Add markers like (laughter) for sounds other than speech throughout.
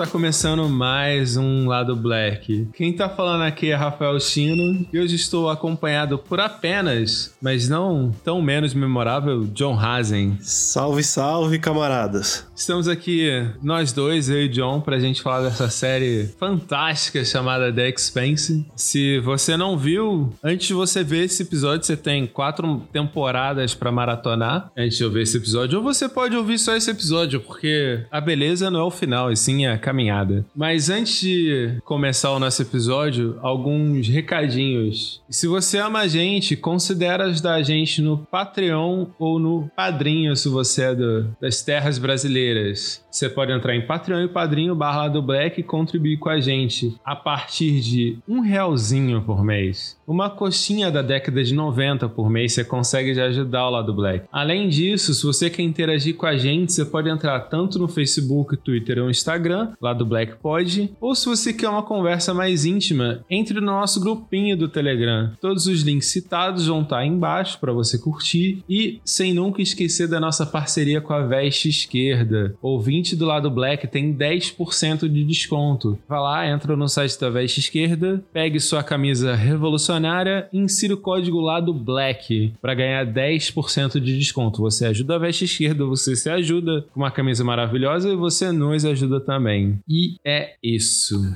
Está começando mais um Lado Black. Quem tá falando aqui é Rafael Chino e hoje estou acompanhado por apenas, mas não tão menos memorável, John Hazen. Salve, salve, camaradas! Estamos aqui, nós dois, eu e John, pra gente falar dessa série fantástica chamada The Expanse. Se você não viu, antes de você ver esse episódio, você tem quatro temporadas para maratonar antes de eu ver esse episódio, ou você pode ouvir só esse episódio, porque a beleza não é o final, e sim a caminhada. Mas antes de começar o nosso episódio, alguns recadinhos. Se você ama a gente, considere ajudar a gente no Patreon ou no Padrinho, se você é do, das terras brasileiras. Você pode entrar em Patreon e Padrinho barra do Black e contribuir com a gente a partir de um realzinho por mês. Uma coxinha da década de 90 por mês você consegue já ajudar o lado Black. Além disso, se você quer interagir com a gente, você pode entrar tanto no Facebook, Twitter ou Instagram, lá do Black Pod, ou se você quer uma conversa mais íntima, entre no nosso grupinho do Telegram. Todos os links citados vão estar aí embaixo para você curtir e sem nunca esquecer da nossa parceria com a Veste Esquerda Ouvinte do lado Black tem 10% de desconto. Vá lá, entra no site da Veste Esquerda, pegue sua camisa revolucionária e insira o código lado Black para ganhar 10% de desconto. Você ajuda a Veste Esquerda, você se ajuda com uma camisa maravilhosa e você nos ajuda também. E é isso.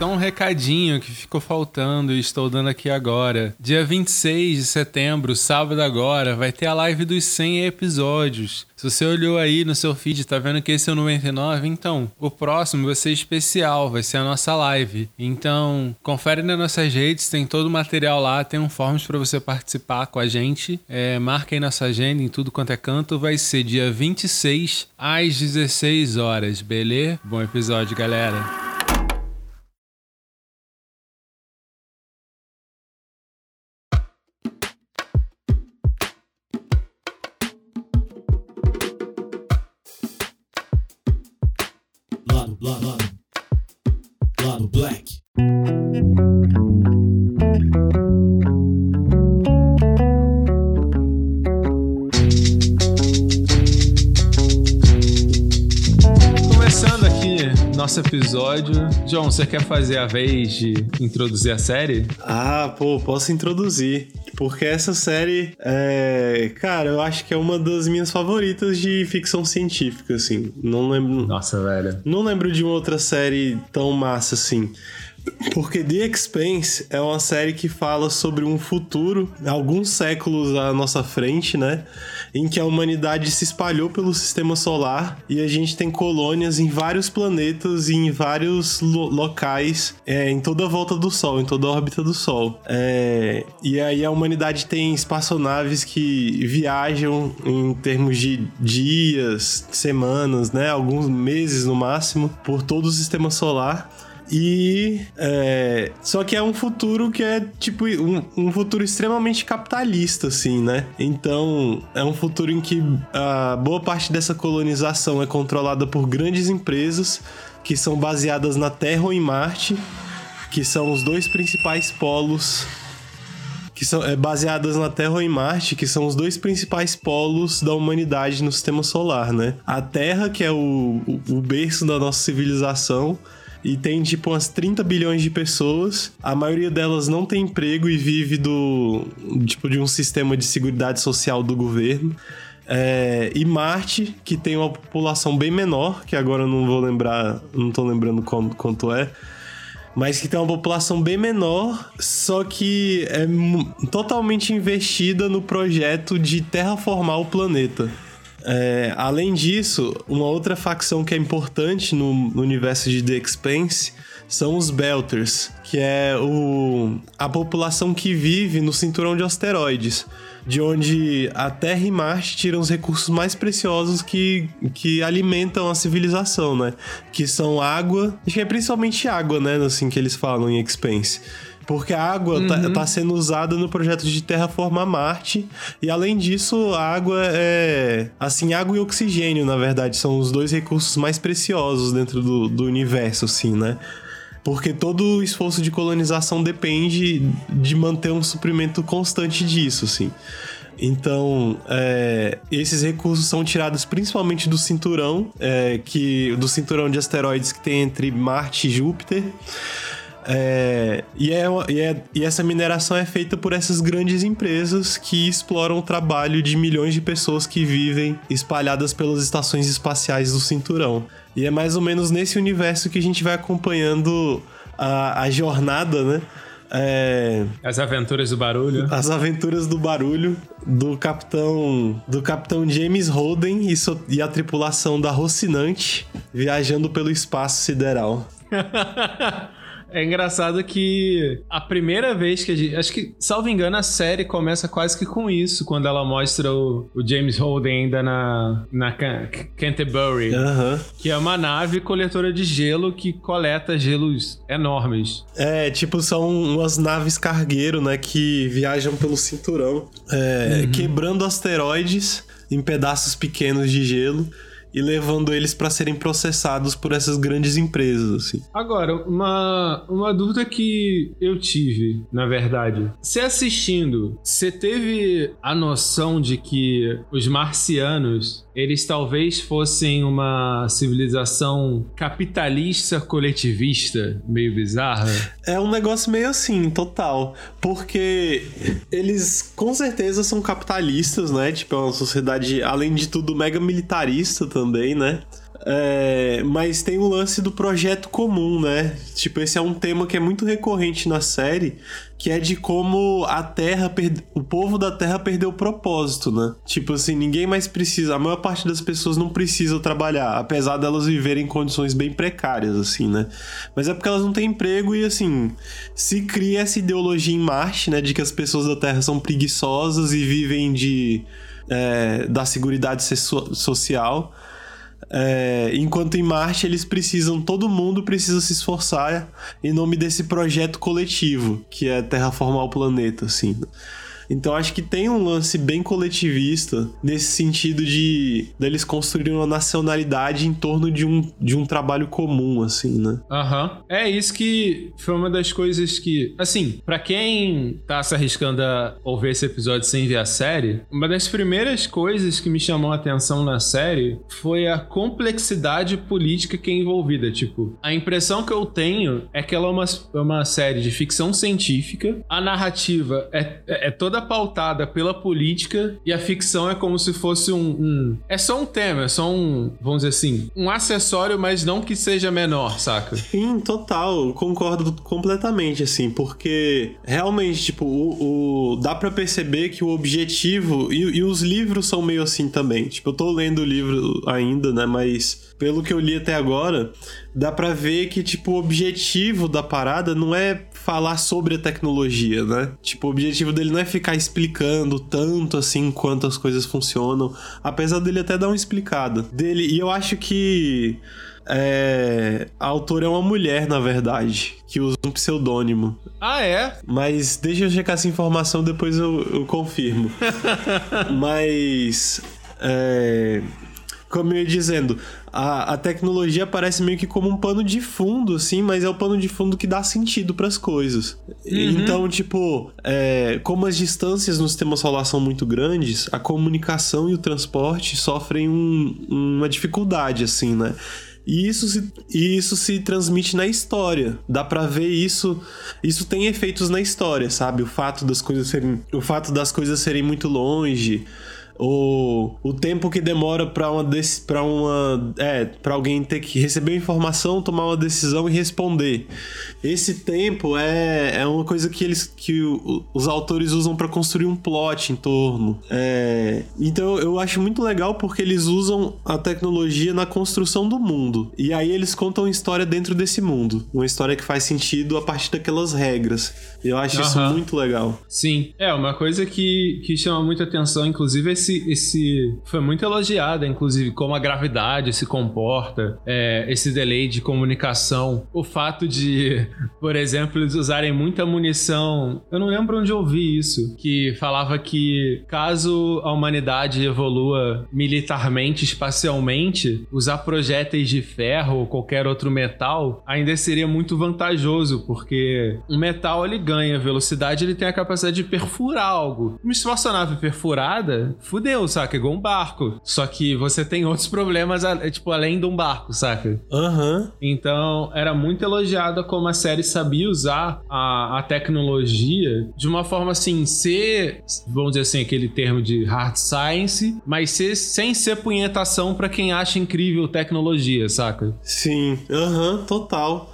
Então, um recadinho que ficou faltando e estou dando aqui agora. Dia 26 de setembro, sábado agora, vai ter a live dos 100 episódios. Se você olhou aí no seu feed, tá vendo que esse é o 99? Então, o próximo vai ser especial, vai ser a nossa live. Então, confere nas nossas redes, tem todo o material lá, tem um forms para você participar com a gente. É, marca aí nossa agenda em tudo quanto é canto. Vai ser dia 26 às 16 horas, beleza? Bom episódio, galera. Nosso episódio. John, você quer fazer a vez de introduzir a série? Ah, pô, posso introduzir. Porque essa série, é... cara, eu acho que é uma das minhas favoritas de ficção científica, assim. Não lembro. Nossa, velho. Não lembro de uma outra série tão massa assim. Porque The Expanse é uma série que fala sobre um futuro, alguns séculos à nossa frente, né? Em que a humanidade se espalhou pelo sistema solar e a gente tem colônias em vários planetas e em vários lo locais é, em toda a volta do Sol, em toda a órbita do Sol. É, e aí a humanidade tem espaçonaves que viajam em termos de dias, semanas, né? Alguns meses no máximo, por todo o sistema solar. E. É, só que é um futuro que é, tipo, um, um, futuro extremamente capitalista, assim, né? Então, é um futuro em que a boa parte dessa colonização é controlada por grandes empresas que são baseadas na Terra ou em Marte, que são os dois principais polos que são é, baseadas na Terra ou em Marte, que são os dois principais polos da humanidade no sistema solar, né? A Terra, que é o, o, o berço da nossa civilização, e tem tipo umas 30 bilhões de pessoas. A maioria delas não tem emprego e vive do tipo de um sistema de seguridade social do governo. É, e Marte, que tem uma população bem menor, que agora eu não vou lembrar, não tô lembrando quanto, quanto é, mas que tem uma população bem menor, só que é totalmente investida no projeto de terraformar o planeta. É, além disso, uma outra facção que é importante no, no, universo de The Expanse são os Belters, que é o, a população que vive no cinturão de asteroides, de onde a Terra e Marte tiram os recursos mais preciosos que, que alimentam a civilização, né? Que são água, acho que é principalmente água, né? Assim que eles falam em Expanse porque a água tá, uhum. tá, tá, sendo usada no projeto de terraformar Marte. E além disso, a água é. Assim, água e oxigênio, na verdade, são os dois recursos mais preciosos dentro do, do universo, assim, né? Porque todo o esforço de colonização depende de manter um suprimento constante disso, assim. Então, é, esses recursos são tirados principalmente do cinturão, é, que do cinturão de asteroides que tem entre Marte e Júpiter. É, e, é, e, é, e essa mineração é feita por essas grandes empresas que exploram o trabalho de milhões de pessoas que vivem espalhadas pelas estações espaciais do cinturão. E é mais ou menos nesse universo que a gente vai acompanhando a, a jornada, né? É... As aventuras do barulho. As aventuras do barulho do capitão do capitão James Holden e, so, e a tripulação da Rocinante viajando pelo espaço sideral. (laughs) É engraçado que a primeira vez que a gente. Acho que, salvo engano, a série começa quase que com isso, quando ela mostra o, o James Holden ainda na, na Canterbury. Uhum. Que é uma nave coletora de gelo que coleta gelos enormes. É, tipo, são umas naves cargueiro, né? Que viajam pelo cinturão, é, uhum. quebrando asteroides em pedaços pequenos de gelo e levando eles para serem processados por essas grandes empresas, assim. Agora, uma, uma dúvida que eu tive, na verdade. Você assistindo, você teve a noção de que os marcianos eles talvez fossem uma civilização capitalista coletivista, meio bizarra. É um negócio meio assim, total. Porque eles com certeza são capitalistas, né? Tipo, é uma sociedade, além de tudo, mega militarista também, né? É, mas tem o lance do projeto comum, né? Tipo, esse é um tema que é muito recorrente na série, que é de como a Terra, o povo da Terra perdeu o propósito, né? Tipo assim, ninguém mais precisa, a maior parte das pessoas não precisa trabalhar, apesar delas viverem em condições bem precárias, assim, né? Mas é porque elas não têm emprego e, assim, se cria essa ideologia em Marte, né? De que as pessoas da Terra são preguiçosas e vivem de... É, da seguridade social é, enquanto em Marte eles precisam, todo mundo precisa se esforçar em nome desse projeto coletivo, que é terraformar o planeta, assim. Então acho que tem um lance bem coletivista nesse sentido de deles construírem uma nacionalidade em torno de um, de um trabalho comum, assim, né? Aham. Uhum. É isso que foi uma das coisas que. Assim, para quem tá se arriscando a ouvir esse episódio sem ver a série, uma das primeiras coisas que me chamou a atenção na série foi a complexidade política que é envolvida. Tipo, a impressão que eu tenho é que ela é uma, é uma série de ficção científica, a narrativa é, é toda toda pautada pela política e a ficção é como se fosse um, um, É só um tema, é só um. Vamos dizer assim. Um acessório, mas não que seja menor, saca? Sim, total. Concordo completamente, assim, porque realmente, tipo, o, o dá para perceber que o objetivo. E, e os livros são meio assim também. Tipo, eu tô lendo o livro ainda, né? Mas pelo que eu li até agora, dá para ver que, tipo, o objetivo da parada não é falar sobre a tecnologia, né? Tipo, o objetivo dele não é ficar explicando tanto assim quanto as coisas funcionam, apesar dele até dar uma explicada. Dele, e eu acho que é, a autora é uma mulher, na verdade, que usa um pseudônimo. Ah, é? Mas deixa eu checar essa informação, depois eu, eu confirmo. (laughs) Mas. É, como eu ia dizendo, a, a tecnologia aparece meio que como um pano de fundo, assim, mas é o pano de fundo que dá sentido para as coisas. Uhum. Então, tipo, é, como as distâncias no sistema solar são muito grandes, a comunicação e o transporte sofrem um, uma dificuldade, assim, né? E isso, se, e isso se transmite na história. Dá para ver isso. Isso tem efeitos na história, sabe? O fato das coisas serem, o fato das coisas serem muito longe, o, o tempo que demora para uma para uma é para alguém ter que receber informação tomar uma decisão e responder. Esse tempo é, é uma coisa que eles que o, os autores usam para construir um plot em torno. É, então eu acho muito legal porque eles usam a tecnologia na construção do mundo. E aí eles contam uma história dentro desse mundo. Uma história que faz sentido a partir daquelas regras. Eu acho uhum. isso muito legal. Sim. É uma coisa que que chama muita atenção inclusive esse esse, esse foi muito elogiado, inclusive, como a gravidade se comporta, é, esse delay de comunicação, o fato de, por exemplo, eles usarem muita munição. Eu não lembro onde eu vi isso, que falava que caso a humanidade evolua militarmente, espacialmente, usar projéteis de ferro ou qualquer outro metal ainda seria muito vantajoso, porque um metal ele ganha velocidade, ele tem a capacidade de perfurar algo. Uma espaçonave perfurada, saca? Igual um barco. Só que você tem outros (laughs) problemas, tipo, além de um barco, saca? Aham. Uhum. Então, era muito elogiada como a série sabia usar a, a tecnologia de uma forma assim, ser, vamos dizer assim, aquele termo de hard science, mas ser, sem ser punhetação para quem acha incrível tecnologia, saca? Sim, aham, uhum, total.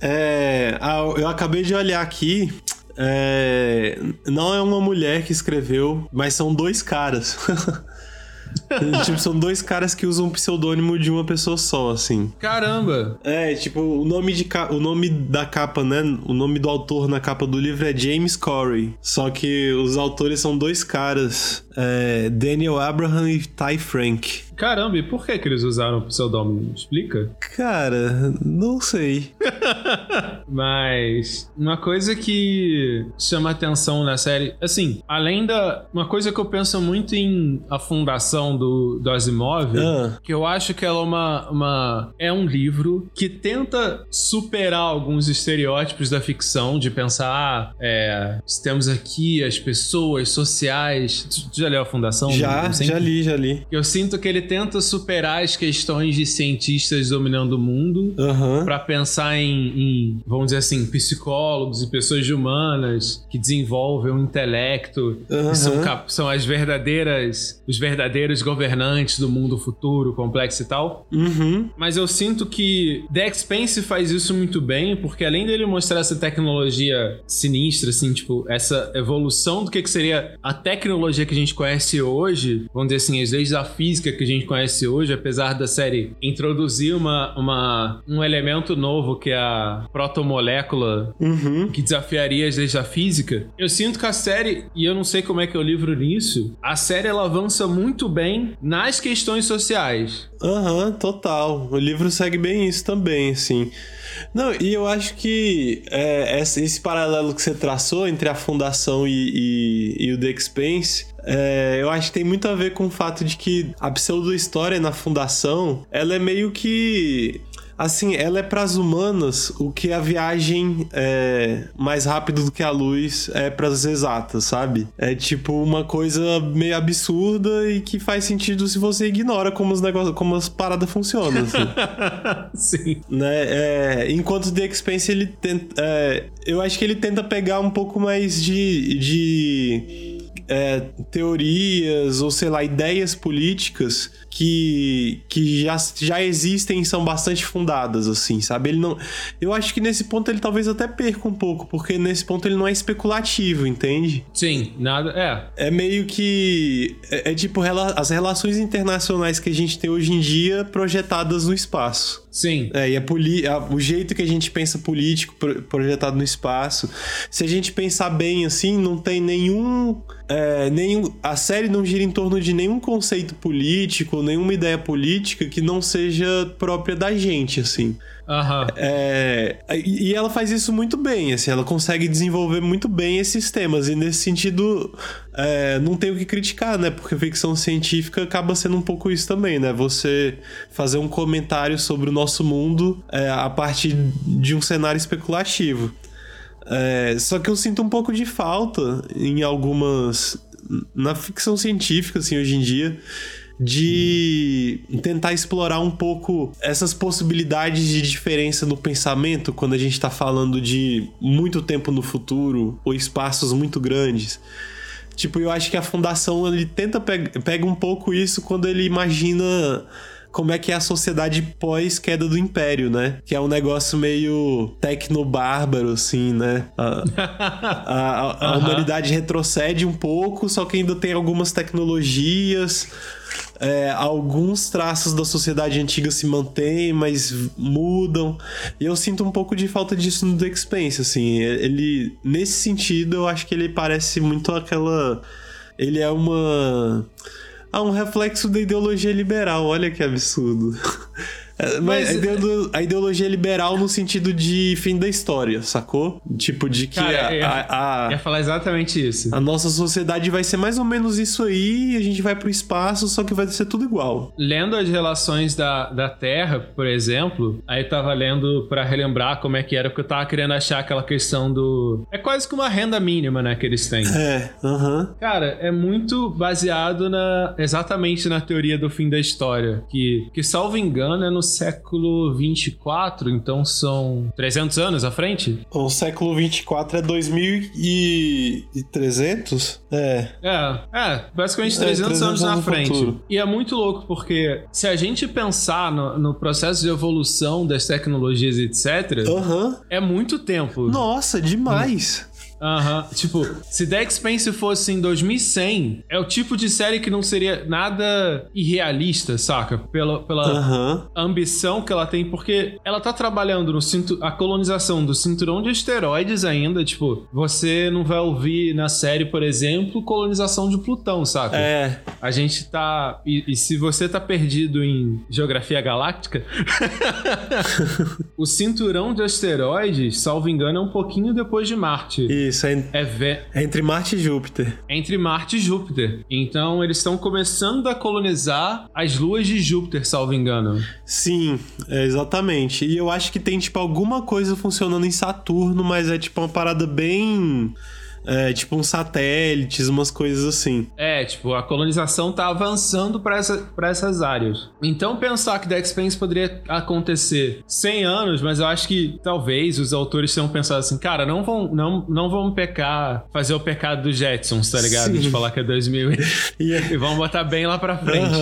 É, eu acabei de olhar aqui é, não é uma mulher que escreveu, mas são dois caras. (laughs) tipo, são dois caras que usam um pseudônimo de uma pessoa só, assim. Caramba! É, tipo, o nome, de o nome da capa, né? O nome do autor na capa do livro é James Corey. Só que os autores são dois caras. É, Daniel Abraham e Ty Frank. Caramba, e por que, que eles usaram o pseudônimo? Explica? Cara, não sei. (laughs) Mas uma coisa que chama atenção na série, assim, além da. Uma coisa que eu penso muito em A Fundação do, do Asimov, ah. que eu acho que ela é uma, uma. É um livro que tenta superar alguns estereótipos da ficção, de pensar, ah, é, temos aqui as pessoas sociais. Tu já leu A Fundação? Já, já li, já li. Eu sinto que ele tenta superar as questões de cientistas dominando o mundo uhum. para pensar em, em, vamos dizer assim, psicólogos e pessoas humanas que desenvolvem um intelecto, uhum. que são, são as verdadeiras, os verdadeiros governantes do mundo futuro, complexo e tal. Uhum. Mas eu sinto que The Expanse faz isso muito bem, porque além dele mostrar essa tecnologia sinistra, assim, tipo, essa evolução do que, que seria a tecnologia que a gente conhece hoje, vamos dizer assim, as leis da física que a gente conhece hoje, apesar da série introduzir uma, uma, um elemento novo que é a protomolécula uhum. que desafiaria as leis da física, eu sinto que a série, e eu não sei como é que é o livro nisso, a série ela avança muito bem nas questões sociais. Aham, uhum, total. O livro segue bem isso também, assim. Não, e eu acho que é, esse paralelo que você traçou entre a fundação e, e, e o The Expense é, eu acho que tem muito a ver com o fato de que a pseudo-história na fundação ela é meio que assim, ela é para as humanas o que a viagem é mais rápido do que a luz é para as exatas, sabe? É tipo uma coisa meio absurda e que faz sentido se você ignora como os negócios, como as paradas funcionam. Assim. (laughs) Sim. Né? É, enquanto The Expanse ele tenta, é, eu acho que ele tenta pegar um pouco mais de, de é, teorias ou sei lá, ideias políticas que, que já, já existem e são bastante fundadas, assim, sabe? Ele não. Eu acho que nesse ponto ele talvez até perca um pouco, porque nesse ponto ele não é especulativo, entende? Sim, nada. É. É meio que. É, é tipo rela, as relações internacionais que a gente tem hoje em dia projetadas no espaço. Sim. É, e a poli a, o jeito que a gente pensa político projetado no espaço. Se a gente pensar bem assim, não tem nenhum. É, nenhum a série não gira em torno de nenhum conceito político, nenhuma ideia política que não seja própria da gente, assim. Uhum. É, e ela faz isso muito bem, assim, ela consegue desenvolver muito bem esses temas, e nesse sentido é, não tem o que criticar, né? Porque ficção científica acaba sendo um pouco isso também, né? Você fazer um comentário sobre o nosso mundo é, a partir de um cenário especulativo. É, só que eu sinto um pouco de falta em algumas. Na ficção científica, assim, hoje em dia de tentar explorar um pouco essas possibilidades de diferença no pensamento quando a gente está falando de muito tempo no futuro ou espaços muito grandes. Tipo, eu acho que a fundação ele tenta pega, pega um pouco isso quando ele imagina como é que é a sociedade pós queda do império, né? Que é um negócio meio tecno-bárbaro, assim, né? A, (laughs) a, a, a humanidade retrocede um pouco, só que ainda tem algumas tecnologias é, alguns traços da sociedade antiga se mantêm, mas mudam. E eu sinto um pouco de falta disso no The Expanse, assim. Ele, nesse sentido, eu acho que ele parece muito aquela. Ele é uma Ah, um reflexo da ideologia liberal, olha que absurdo. (laughs) É, (laughs) mas, mas a ideologia liberal no sentido de fim da história, sacou? Tipo, de que cara, a, ia, a, a, ia falar exatamente isso. A nossa sociedade vai ser mais ou menos isso aí, a gente vai pro espaço, só que vai ser tudo igual. Lendo as relações da, da Terra, por exemplo, aí tava lendo para relembrar como é que era, porque eu tava querendo achar aquela questão do. É quase que uma renda mínima, né, que eles têm. É, aham. Uh -huh. Cara, é muito baseado na exatamente na teoria do fim da história. Que, que salvo engano, é no século 24, então são 300 anos à frente? O século 24 é 2300? É. É, é, basicamente 300, é, 300 anos na frente. Futuro. E é muito louco porque se a gente pensar no, no processo de evolução das tecnologias, etc., uhum. é muito tempo. Nossa, demais. Aham. Tipo, se The Expanse fosse em 2100, é o tipo de série que não seria nada irrealista, saca? Pela, pela ambição que ela tem, porque ela tá trabalhando no cinto, a colonização do cinturão de asteroides ainda. Tipo, você não vai ouvir na série, por exemplo, colonização de Plutão, saca? É. A gente tá. E, e se você tá perdido em geografia galáctica, (laughs) o cinturão de asteroides, salvo engano, é um pouquinho depois de Marte. Isso, é, é, ve... é entre Marte e Júpiter. Entre Marte e Júpiter. Então eles estão começando a colonizar as luas de Júpiter, salvo engano. Sim, é exatamente. E eu acho que tem, tipo, alguma coisa funcionando em Saturno, mas é tipo uma parada bem é, tipo uns satélites, umas coisas assim. É, tipo, a colonização tá avançando para essa, essas áreas. Então pensar que The Expanse poderia acontecer 100 anos, mas eu acho que talvez os autores tenham pensado assim, cara, não vão, não, não vão pecar, fazer o pecado dos Jetsons, tá ligado? Sim. De falar que é 2000 (laughs) e, é (laughs) e vão botar bem lá pra frente. (laughs)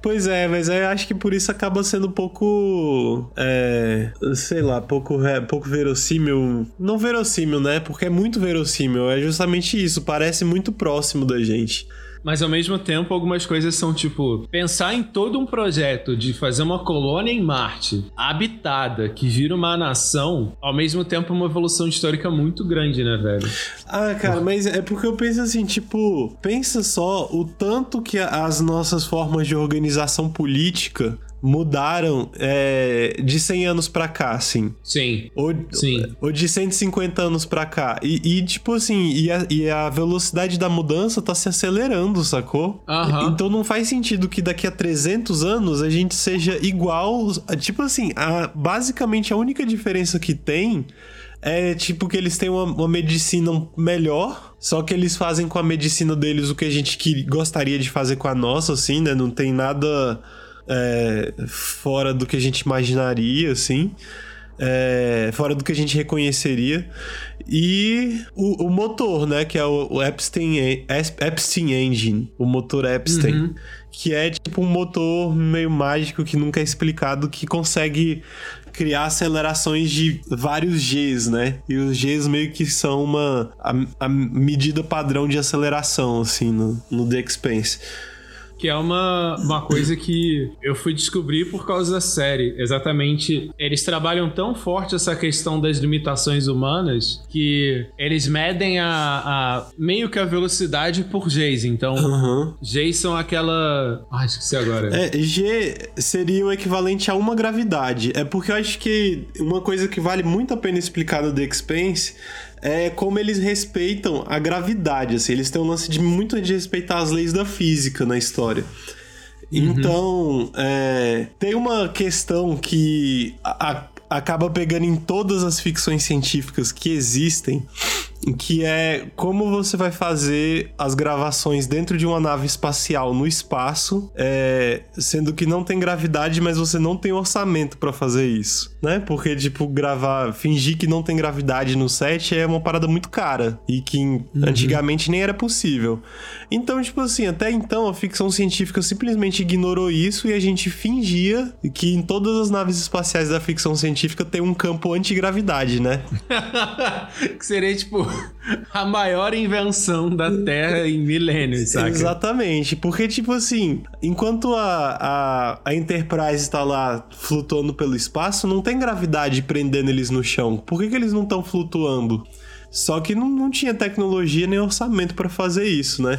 Pois é, mas eu acho que por isso acaba sendo um pouco, é, sei lá, pouco, pouco verossímil. Não verossímil, né? Porque é muito verossímil verossímil. É justamente isso. Parece muito próximo da gente. Mas ao mesmo tempo, algumas coisas são tipo: pensar em todo um projeto de fazer uma colônia em Marte habitada que vira uma nação, ao mesmo tempo, uma evolução histórica muito grande, né, velho? Ah, cara, mas é porque eu penso assim: tipo, pensa só o tanto que as nossas formas de organização política mudaram é, de 100 anos pra cá, assim. Sim. Ou, Sim. ou de 150 anos pra cá. E, e tipo assim, e a, e a, velocidade da mudança tá se acelerando, sacou? Uhum. Então não faz sentido que daqui a 300 anos a gente seja igual. Tipo assim, a, basicamente a única diferença que tem é tipo que eles têm uma, uma, medicina melhor, só que eles fazem com a medicina deles o que a gente que gostaria de fazer com a nossa, assim, né? Não tem nada é, fora do que a gente imaginaria, assim. É, fora do que a gente reconheceria. E o, o motor, né? Que é o, o Epstein, Epstein Engine, o motor Epstein. Uhum. Que é tipo um motor meio mágico que nunca é explicado, que consegue criar acelerações de vários Gs, né? E os Gs meio que são uma a, a medida padrão de aceleração, assim, no, no The Expense que é uma, uma coisa que eu fui descobrir por causa da série. Exatamente, eles trabalham tão forte essa questão das limitações humanas que eles medem a, a meio que a velocidade por Gs. Então, uhum. Gs são aquela. Ah, esqueci agora. É, G seria o equivalente a uma gravidade. É porque eu acho que uma coisa que vale muito a pena explicar no The Expanse é como eles respeitam a gravidade, assim, eles têm um lance de muito de respeitar as leis da física na história. Uhum. Então, é, tem uma questão que a, a, acaba pegando em todas as ficções científicas que existem, que é como você vai fazer as gravações dentro de uma nave espacial no espaço, é, sendo que não tem gravidade, mas você não tem orçamento para fazer isso, né? Porque, tipo, gravar, fingir que não tem gravidade no set é uma parada muito cara e que uhum. antigamente nem era possível. Então, tipo assim, até então a ficção científica simplesmente ignorou isso e a gente fingia que em todas as naves espaciais da ficção científica tem um campo antigravidade, né? (laughs) que seria, tipo, (laughs) a maior invenção da Terra em milênios, sabe? Exatamente, porque, tipo assim, enquanto a, a, a Enterprise está lá flutuando pelo espaço, não tem gravidade prendendo eles no chão. Por que, que eles não estão flutuando? Só que não, não tinha tecnologia nem orçamento para fazer isso, né?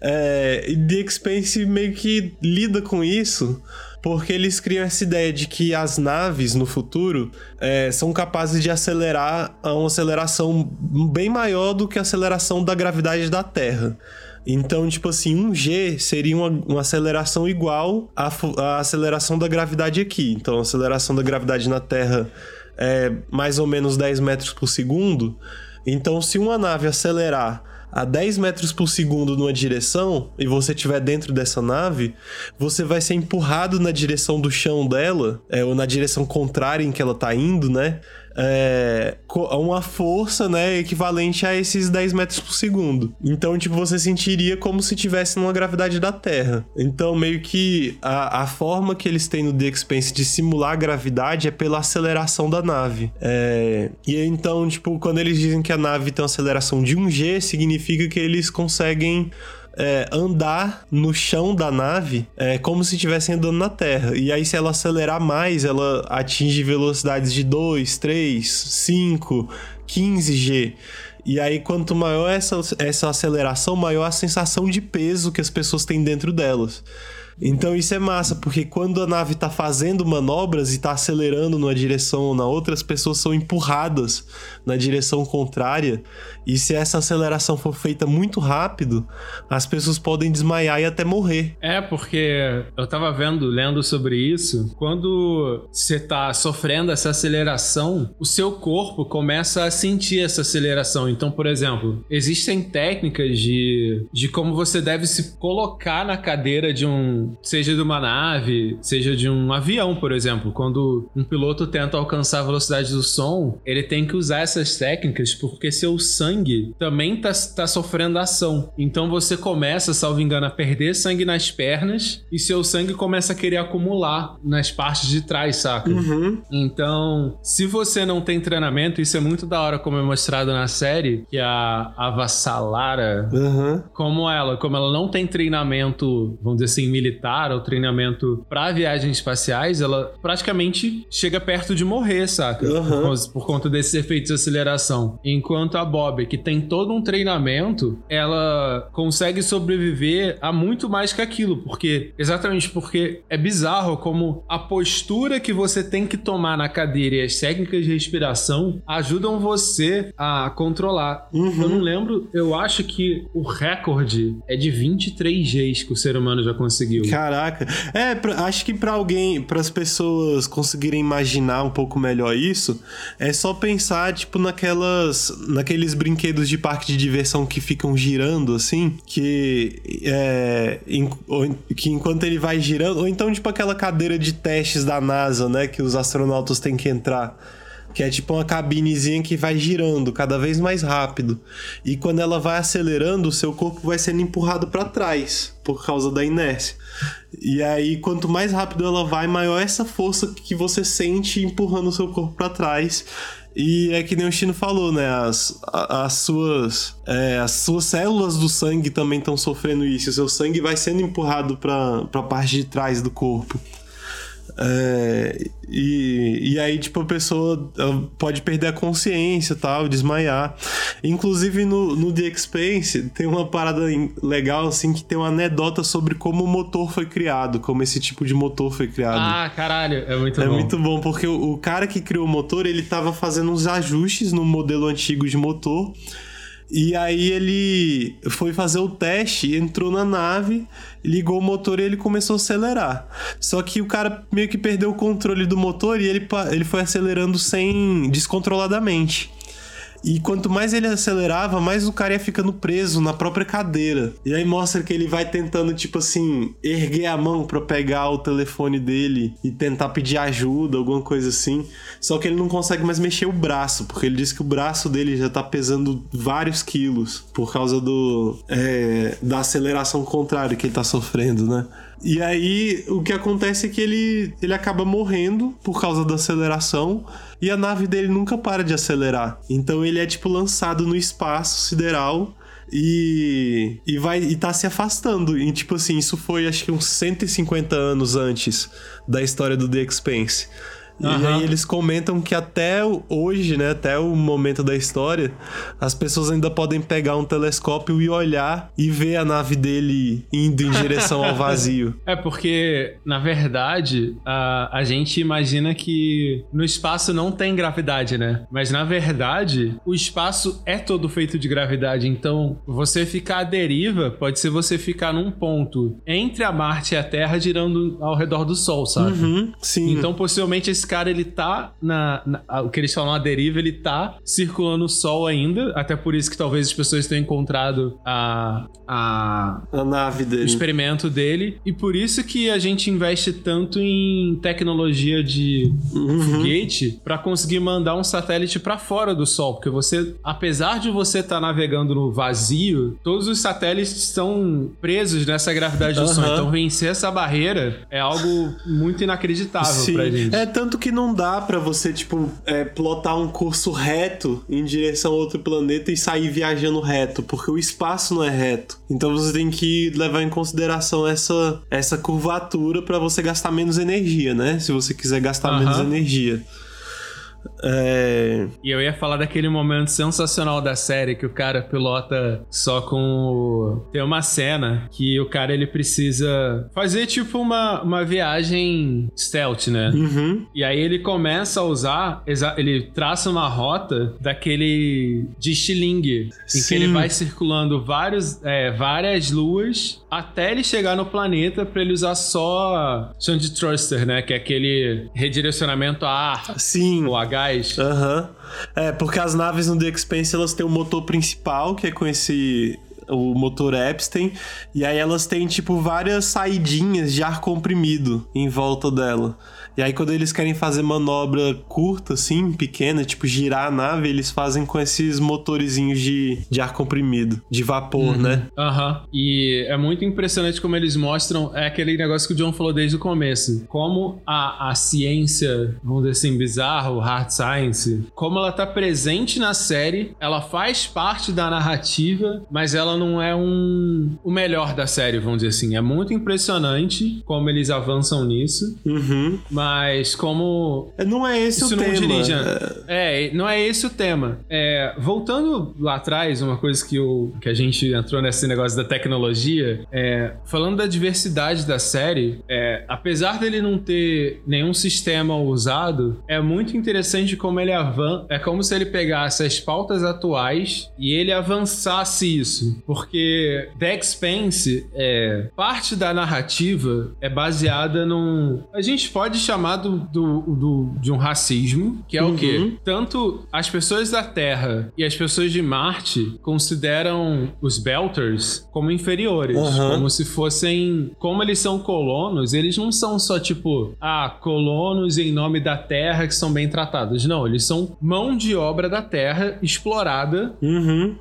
É, The Expanse meio que lida com isso porque eles criam essa ideia de que as naves no futuro é, são capazes de acelerar a uma aceleração bem maior do que a aceleração da gravidade da Terra. Então, tipo assim, um G seria uma, uma aceleração igual à, à, aceleração da gravidade aqui. Então, a aceleração da gravidade na Terra é mais ou menos 10 metros por segundo. Então, se uma nave acelerar a 10 metros por segundo numa direção e você estiver dentro dessa nave, você vai ser empurrado na direção do chão dela, é, ou na direção contrária em que ela tá indo, né? É, uma força, né, equivalente a esses 10 metros por segundo. Então, tipo, você sentiria como se tivesse numa gravidade da Terra. Então, meio que a, a forma que eles têm no The Expanse de simular a gravidade é pela aceleração da nave. É, e então, tipo, quando eles dizem que a nave tem uma aceleração de 1G, significa que eles conseguem é, andar no chão da nave é, como se estivessem andando na Terra. E aí, se ela acelerar mais, ela atinge velocidades de 2, 3, 5, 15G. E aí, quanto maior essa, essa aceleração, maior a sensação de peso que as pessoas têm dentro delas. Então isso é massa, porque quando a nave está fazendo manobras e está acelerando numa direção ou na outra, as pessoas são empurradas na direção contrária. E se essa aceleração for feita muito rápido, as pessoas podem desmaiar e até morrer. É, porque eu tava vendo, lendo sobre isso, quando você tá sofrendo essa aceleração, o seu corpo começa a sentir essa aceleração. Então, por exemplo, existem técnicas de, de como você deve se colocar na cadeira de um, seja de uma nave, seja de um avião, por exemplo. Quando um piloto tenta alcançar a velocidade do som, ele tem que usar essas técnicas porque seu sangue também tá, tá sofrendo ação. Então você começa, salvo engano, a perder sangue nas pernas e seu sangue começa a querer acumular nas partes de trás, saca? Uhum. Então, se você não tem treinamento, isso é muito da hora como é mostrado na série, que a, a Vassalara, uhum. como ela, como ela não tem treinamento, vamos dizer assim, militar ou treinamento para viagens espaciais, ela praticamente chega perto de morrer, saca? Uhum. Por, por conta desses efeitos de aceleração. Enquanto a Bob, que tem todo um treinamento, ela consegue sobreviver a muito mais que aquilo, porque exatamente porque é bizarro como a postura que você tem que tomar na cadeira e as técnicas de respiração ajudam você a controlar. Uhum. Eu não lembro, eu acho que o recorde é de 23 Gs que o ser humano já conseguiu. Caraca. É, pra, acho que para alguém, para as pessoas conseguirem imaginar um pouco melhor isso, é só pensar tipo naquelas naqueles brinquedos de parque de diversão que ficam girando assim, que é em, que enquanto ele vai girando, ou então tipo aquela cadeira de testes da NASA, né, que os astronautas têm que entrar que é tipo uma cabinezinha que vai girando cada vez mais rápido. E quando ela vai acelerando, o seu corpo vai sendo empurrado para trás por causa da inércia. E aí, quanto mais rápido ela vai, maior é essa força que você sente empurrando o seu corpo para trás. E é que nem o Chino falou, né? As, as, suas, é, as suas células do sangue também estão sofrendo isso. O seu sangue vai sendo empurrado para a parte de trás do corpo. É, e, e aí, tipo, a pessoa pode perder a consciência tal, desmaiar. Inclusive no, no The Expanse tem uma parada legal, assim, que tem uma anedota sobre como o motor foi criado, como esse tipo de motor foi criado. Ah, caralho, é muito é bom. É muito bom, porque o, o cara que criou o motor, ele tava fazendo uns ajustes no modelo antigo de motor. E aí ele foi fazer o teste, entrou na nave, ligou o motor e ele começou a acelerar. Só que o cara meio que perdeu o controle do motor e ele, ele foi acelerando sem descontroladamente. E quanto mais ele acelerava, mais o cara ia ficando preso na própria cadeira. E aí mostra que ele vai tentando, tipo assim, erguer a mão para pegar o telefone dele e tentar pedir ajuda, alguma coisa assim. Só que ele não consegue mais mexer o braço, porque ele diz que o braço dele já tá pesando vários quilos por causa do é, da aceleração contrária que ele tá sofrendo, né? E aí o que acontece é que ele, ele acaba morrendo por causa da aceleração e a nave dele nunca para de acelerar. Então ele é tipo lançado no espaço sideral e, e vai e tá se afastando. E tipo assim, isso foi acho que uns 150 anos antes da história do The Expanse. E aí eles comentam que até hoje, né, até o momento da história, as pessoas ainda podem pegar um telescópio e olhar e ver a nave dele indo em direção ao (laughs) vazio. É porque, na verdade, a, a gente imagina que no espaço não tem gravidade, né? Mas na verdade, o espaço é todo feito de gravidade. Então, você ficar à deriva pode ser você ficar num ponto entre a Marte e a Terra girando ao redor do Sol, sabe? Uhum, sim. Então, possivelmente, esse cara, ele tá na, na- O que eles falam a deriva, ele tá circulando o Sol ainda. Até por isso que talvez as pessoas tenham encontrado a. a a nave o dele. experimento dele. E por isso que a gente investe tanto em tecnologia de Uhum. foguete para conseguir mandar um satélite para fora do Sol. Porque você, apesar de você estar navegando no vazio, todos os satélites estão presos nessa gravidade do Sol. Então vencer essa barreira é algo muito inacreditável pra gente. É tanto que não dá pra você, tipo, é, plotar um curso reto em direção a outro planeta e sair viajando reto, porque o espaço não é reto. Então você tem que levar em consideração essa, essa curvatura pra você gastar menos energia, né? Se você quiser gastar Aham. menos energia. É... E eu ia falar daquele momento sensacional da série que o cara pilota só com o... Tem uma cena que o cara ele precisa fazer tipo uma, uma viagem stealth, né? Uhum. E aí ele começa a usar, ele traça uma rota daquele de estilingue, em que Sim. ele vai circulando vários, é, várias luas até ele chegar no planeta pra ele usar só chão de thruster, né? Que é aquele redirecionamento a ar Sim. ou a gás. Aham. É, porque as naves no The Expanse elas têm o motor principal, que é com esse. O motor Epstein, e aí elas têm, tipo, várias saidinhas de ar comprimido em volta dela. E aí, quando eles querem fazer manobra curta, assim, pequena, tipo girar a nave, eles fazem com esses motorizinhos de, de ar comprimido, de vapor, né? Aham. E é muito impressionante como eles mostram. É aquele negócio que o John falou desde o começo. Como a, a ciência, vamos dizer assim, bizarro, hard science, como ela tá presente na série, ela faz parte da narrativa, mas ela não é um o melhor da série, vamos dizer assim. É muito impressionante como eles avançam nisso, Uhum. mas como Não é esse isso o tema. dirige. É, não é esse o tema. É, voltando lá atrás, uma coisa que, o, que a gente entrou nesse negócio da tecnologia, é, falando da diversidade da série, é, apesar dele não ter nenhum sistema usado, é muito interessante como ele avança. É como se ele pegasse as pautas atuais e ele avançasse isso. Porque The Expanse, é, parte da narrativa é baseada num. A gente pode chamar do, do, do- de um racismo, que é o quê? Uhum. Tanto as pessoas da Terra e as pessoas de Marte consideram os Belters como inferiores. Uhum. Como se fossem. Como eles são colonos, eles não são só tipo, ah, colonos em nome da Terra que são bem tratados. Não, eles são mão de obra da Terra explorada Uhum.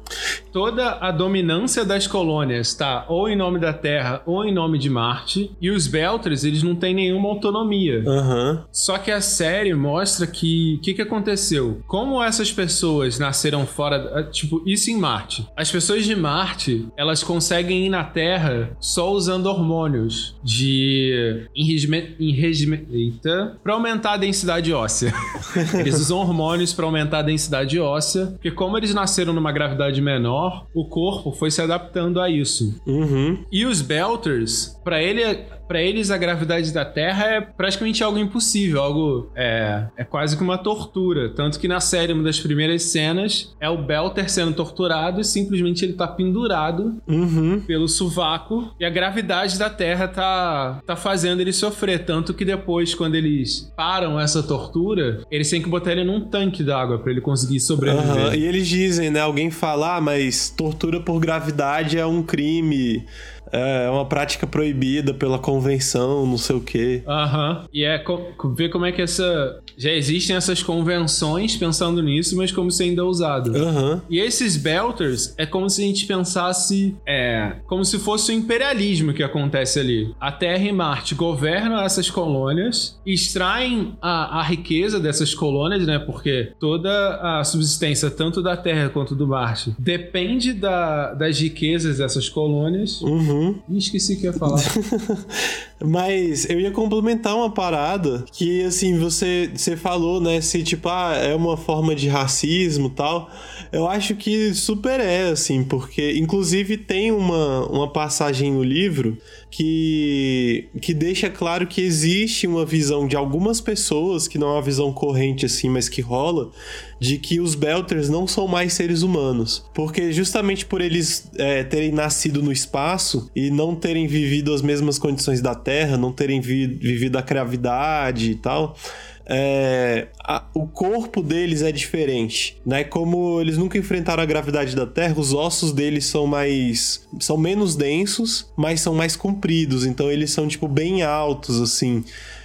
toda a dominância das colônias tá ou em nome da Terra ou em nome de Marte. E os Belters, eles não têm nenhuma autonomia. Aham. Só que a série mostra que o que, que aconteceu? Como essas pessoas nasceram fora. da- Tipo, isso em Marte. As pessoas de Marte, elas conseguem ir na Terra só usando hormônios de. enregime- Eita. Pra aumentar a densidade óssea. (laughs) eles usam hormônios pra aumentar a densidade óssea, porque como eles nasceram numa gravidade menor, o corpo foi se adaptando a isso. Uhum. E os Belters, pra ele, para eles a gravidade da Terra é praticamente algo impossível, algo é, é quase que uma tortura, tanto que na série uma das primeiras cenas é o Belter sendo torturado e simplesmente ele tá pendurado Uhum. pelo sovaco e a gravidade da Terra tá tá fazendo ele sofrer, tanto que depois quando eles param essa tortura, eles têm que botar ele num tanque d'água pra ele conseguir sobreviver. Aham, E eles dizem, né? Alguém fala, ah, mas tortura por gravidade é um crime, é uma prática proibida pela convenção, não sei o quê. Aham. E é co- ver como é que essa. Já existem essas convenções pensando nisso, mas como isso ainda é usado. Aham. E esses Belters é como se a gente pensasse. É. Como se fosse o imperialismo que acontece ali. A Terra e Marte governam essas colônias, extraem a, a riqueza dessas colônias, né? Porque toda a subsistência, tanto da Terra quanto do Marte, depende da- das riquezas dessas colônias. Uhum. Ih, esqueci o que ia falar. (laughs) Mas eu ia complementar uma parada que, assim, você, você falou, né? Se, tipo, ah, é uma forma de racismo tal. Eu acho que super é, assim, porque, inclusive, tem uma, uma passagem no livro que, que deixa claro que existe uma visão de algumas pessoas, que não é uma visão corrente, assim, mas que rola, de que os Belters não são mais seres humanos. Porque justamente por eles é, terem nascido no espaço e não terem vivido as mesmas condições da Terra, não terem vi vivido a gravidade e tal. É, a, o corpo deles é diferente, né? Como eles nunca enfrentaram a gravidade da Terra, os ossos deles são mais, são menos densos, mas são mais compridos. Então eles são tipo bem altos assim.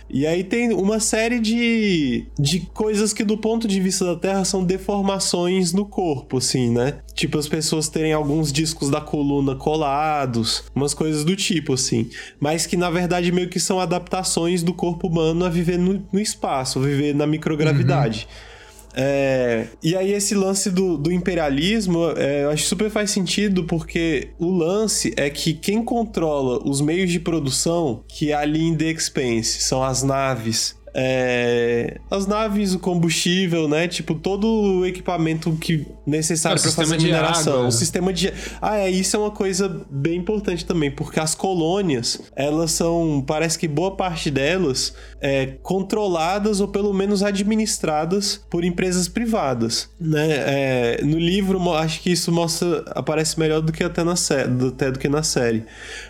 E aí tem uma série de, de coisas que, do ponto de vista da Terra, são deformações no corpo, assim, né? Tipo, as pessoas terem alguns discos da coluna colados, umas coisas do tipo, assim. Mas que, na verdade, meio que são adaptações do corpo humano a viver no, no espaço, viver na microgravidade. Uhum. É, e aí esse lance do, do imperialismo, é, eu acho que super faz sentido porque o lance é que quem controla os meios de produção, que é ali em The Expense, são as naves é, as naves, o combustível, né? Tipo, todo o equipamento que necessário para fazer mineração. Água. O sistema de. Ah, é, isso é uma coisa bem importante também, porque as colônias, elas são. Parece que boa parte delas é controladas ou pelo menos administradas por empresas privadas, né? É, no livro, acho que isso mostra. aparece melhor do que até, na sé até do que na série.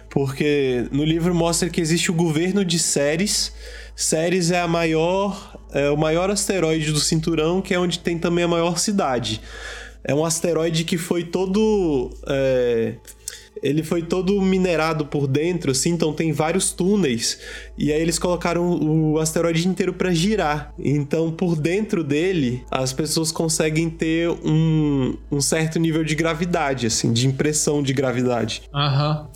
Porque no livro mostra que existe o governo de séries Ceres é a maior, é o maior asteroide do cinturão, que é onde tem também a maior cidade. É um asteroide que foi todo é, ele foi todo minerado por dentro, assim, então tem vários túneis. E aí eles colocaram o asteroide inteiro para girar. Então, por dentro dele, as pessoas conseguem ter um, um certo nível de gravidade, assim, de impressão de gravidade. Aham. Uhum.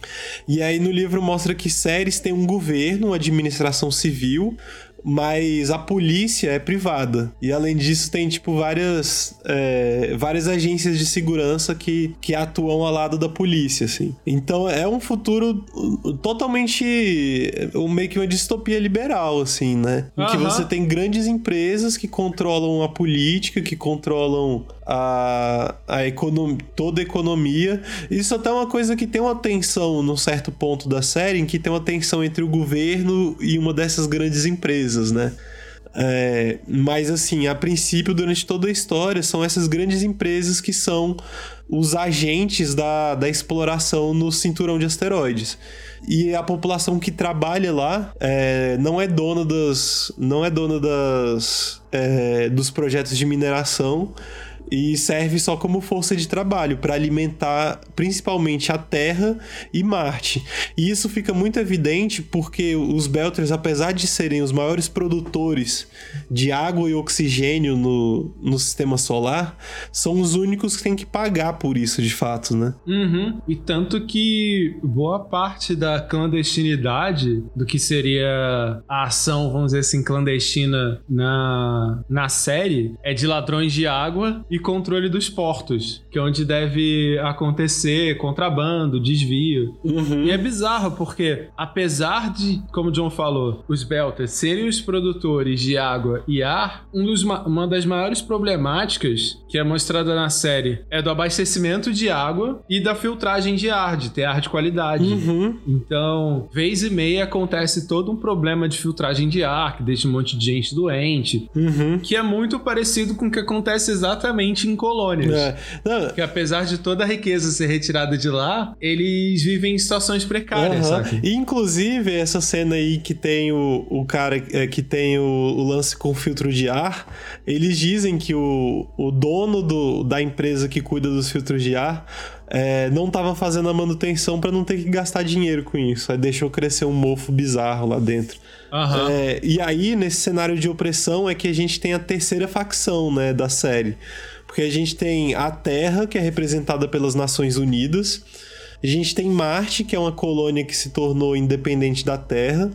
E aí no livro mostra que Ceres tem um governo, uma administração civil, mas a polícia é privada. E além disso, tem, tipo, várias, é, várias agências de segurança que, que atuam ao lado da polícia, assim. Então é um futuro totalmente meio que uma distopia liberal, assim, né? Em que você tem grandes empresas que controlam a política, que controlam a, a econom, toda a economia. Isso até é uma coisa que tem uma tensão num certo ponto da série, em que tem uma tensão entre o governo e uma dessas grandes empresas, né? É, mas assim, a princípio, durante toda a história, são essas grandes empresas que são os agentes da, da exploração no cinturão de asteroides. E a população que trabalha lá é, não é dona das. não é dona das. É, dos projetos de mineração e serve só como força de trabalho para alimentar principalmente a Terra e Marte. E isso fica muito evidente porque os Belters, apesar de serem os maiores produtores de água e oxigênio no, no sistema solar, são os únicos que têm que pagar por isso de fato, né? Uhum. E tanto que boa parte da clandestinidade do que seria a ação, vamos dizer assim, clandestina na, na série é de ladrões de água e controle dos portos, que é onde deve acontecer contrabando, desvio. Uhum. E é bizarro, porque apesar de, como o John falou, os Belters serem os produtores de água e ar, um dos, uma das maiores problemáticas que é mostrada na série é do abastecimento de água e da filtragem de ar, de ter ar de qualidade. Uhum. Então, vez e meia acontece todo um problema de filtragem de ar, que deixa um monte de gente doente, uhum. que é muito parecido com o que acontece exatamente em colônias. É. Que apesar de toda a riqueza ser retirada de lá, eles vivem em situações precárias, uhum. sabe? Inclusive, essa cena aí que tem o, o cara é, que tem o, o lance com filtro de ar, eles dizem que o, o dono do, da empresa que cuida dos filtros de ar é, não estava fazendo a manutenção para não ter que gastar dinheiro com isso. Aí deixou crescer um mofo bizarro lá dentro. Uhum. É, e aí, nesse cenário de opressão, é que a gente tem a terceira facção né, da série. Porque a gente tem a Terra, que é representada pelas Nações Unidas. A gente tem Marte, que é uma colônia que se tornou independente da Terra.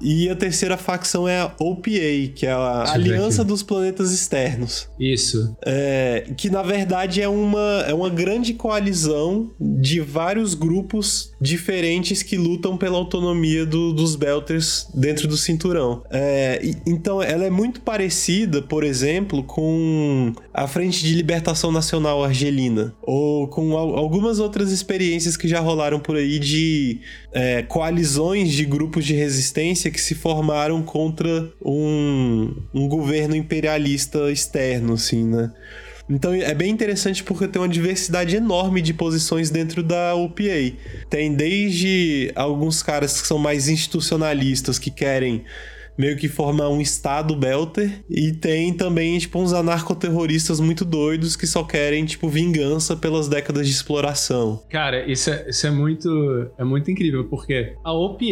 E a terceira facção é a OPA, que é a Aliança dos Planetas Externos. Isso. É, que na verdade é uma, é uma grande coalizão de vários grupos diferentes que lutam pela autonomia do, dos Belters dentro do cinturão. É, e, então ela é muito parecida, por exemplo, com a Frente de Libertação Nacional Argelina, ou com al algumas outras experiências que já rolaram por aí de é, coalizões de grupos de resistência que se formaram contra um, um governo imperialista externo, assim, né? Então é bem interessante porque tem uma diversidade enorme de posições dentro da UPA. Tem desde alguns caras que são mais institucionalistas, que querem meio que formar um estado belter e tem também tipo uns anarcoterroristas muito doidos que só querem tipo vingança pelas décadas de exploração. Cara, isso é, isso é muito é muito incrível porque a OPA,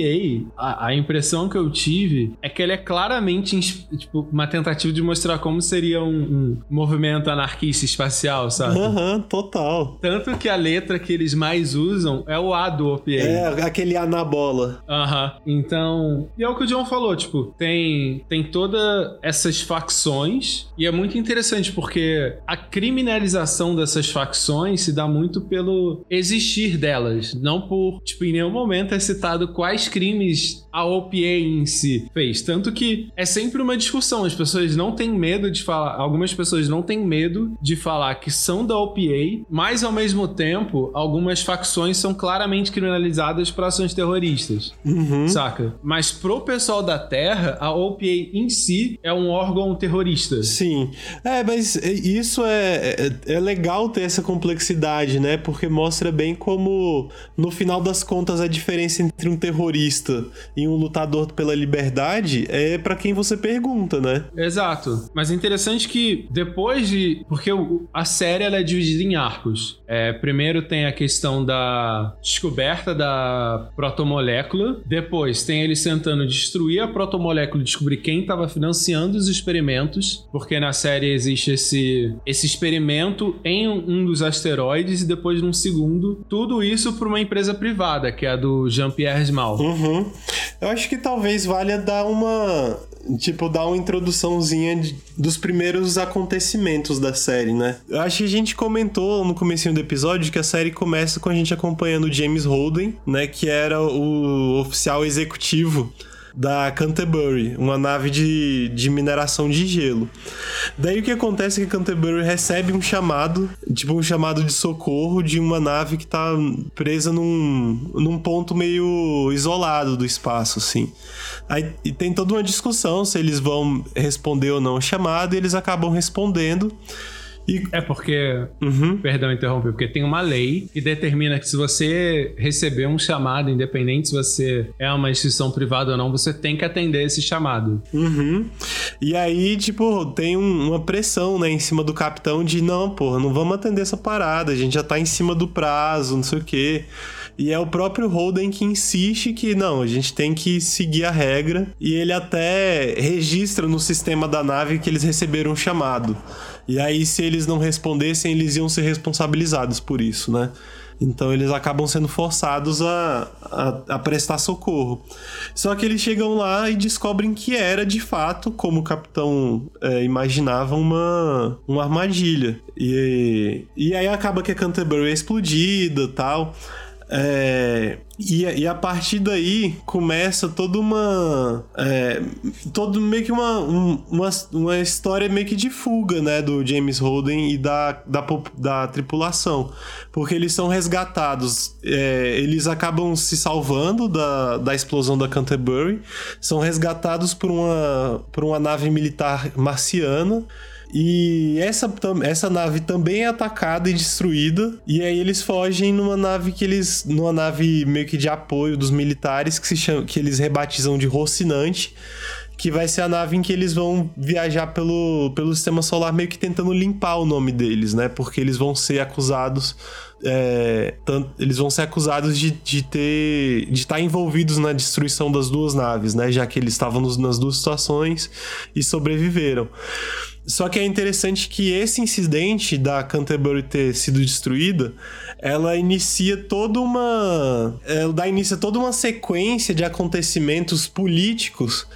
a, a impressão que eu tive é que ela é claramente tipo uma tentativa de mostrar como seria um, um movimento anarquista espacial, sabe? Aham, uhum, total. Tanto que a letra que eles mais usam é o A do OPA. É, aquele A na bola. Aham. Uhum. Então, e é o que o John falou, tipo, tem, tem todas essas facções e é muito interessante porque a criminalização dessas facções se dá muito pelo existir delas, não por, tipo, em nenhum momento é citado quais crimes a OPA em si fez. Tanto que é sempre uma discussão, as pessoas não têm medo de falar, algumas pessoas não têm medo de falar que são da OPA, mas ao mesmo tempo, algumas facções são claramente criminalizadas por ações terroristas. Uhum. Saca? Mas pro pessoal da Terra, a OPA em si é um órgão terrorista. Sim. É, mas isso é, é, é, legal ter essa complexidade, né? Porque mostra bem como, no final das contas, a diferença entre um terrorista e um lutador pela liberdade é para quem você pergunta, né? Exato. Mas é interessante que depois de. Porque a série ela é dividida em arcos. É, primeiro tem a questão da descoberta da protomolécula. Depois tem eles tentando destruir a protomolécula molécula descobrir quem estava financiando os experimentos, porque na série existe esse, esse experimento em um dos asteroides e depois num segundo. Tudo isso por uma empresa privada, que é a do Jean-Pierre Small. Uhum. Eu acho que talvez valha dar uma. Tipo, dar uma introduçãozinha de, dos primeiros acontecimentos da série, né? Eu acho que a gente comentou no começo do episódio que a série começa com a gente acompanhando o James Holden, né? Que era o oficial executivo da Canterbury, uma nave de, de mineração de gelo. Daí o que acontece é que Canterbury recebe um chamado, tipo um chamado de socorro de uma nave que tá presa num, num ponto meio isolado do espaço, assim. Aí tem toda uma discussão se eles vão responder ou não o chamado, e eles acabam respondendo. E... É porque. Uhum. Perdão interromper, porque tem uma lei que determina que se você receber um chamado, independente se você é uma instituição privada ou não, você tem que atender esse chamado. Uhum. E aí, tipo, tem um, uma pressão, né, em cima do capitão de não, porra, não vamos atender essa parada, a gente já tá em cima do prazo, não sei o quê. E é o próprio Holden que insiste que não, a gente tem que seguir a regra. E ele até registra no sistema da nave que eles receberam um chamado. E aí, se eles não respondessem, eles iam ser responsabilizados por isso, né? Então eles acabam sendo forçados a, a, a, prestar socorro. Só que eles chegam lá e descobrem que era de fato, como o capitão é, imaginava, uma, uma armadilha. E, e aí acaba que a Canterbury é explodida tal. É, e, e, a partir daí começa toda uma. É, todo meio que uma, uma, uma história meio que de fuga, né? Do James Holden e da, da, da tripulação. Porque eles são resgatados. É, eles acabam se salvando da, da explosão da Canterbury. São resgatados por uma, por uma nave militar marciana. E essa, essa nave também é atacada e destruída. E aí eles fogem numa nave que eles. numa nave meio que de apoio dos militares, que, se chama, que eles rebatizam de Rocinante que vai ser a nave em que eles vão viajar pelo, pelo sistema solar, meio que tentando limpar o nome deles, né? Porque eles vão ser acusados. É, tanto, eles vão ser acusados de, de ter. de estar envolvidos na destruição das duas naves, né? Já que eles estavam nos, nas duas situações e sobreviveram. Só que é interessante que esse incidente da Canterbury ter sido destruída, ela inicia toda uma. Ela dá início a toda uma sequência de acontecimentos políticos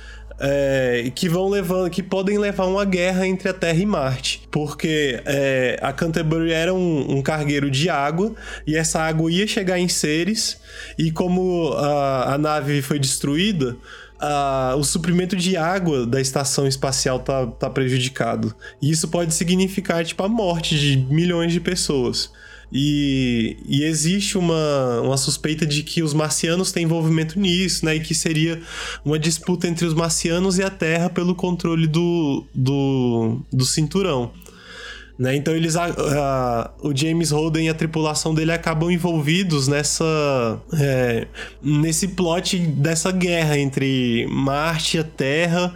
é, que vão levando, que podem levar uma guerra entre a Terra e Marte, porque é, a Canterbury era um, um, cargueiro de água e essa água ia chegar em Ceres e como a, a nave foi destruída, a, o suprimento de água da estação espacial tá, tá prejudicado. E isso pode significar tipo a morte de milhões de pessoas. E, e, existe uma, uma suspeita de que os marcianos têm envolvimento nisso, né? E que seria uma disputa entre os marcianos e a Terra pelo controle do, do, do cinturão. Né? Então eles a, a, o James Holden e a tripulação dele acabam envolvidos nessa é, nesse plot dessa guerra entre Marte e a Terra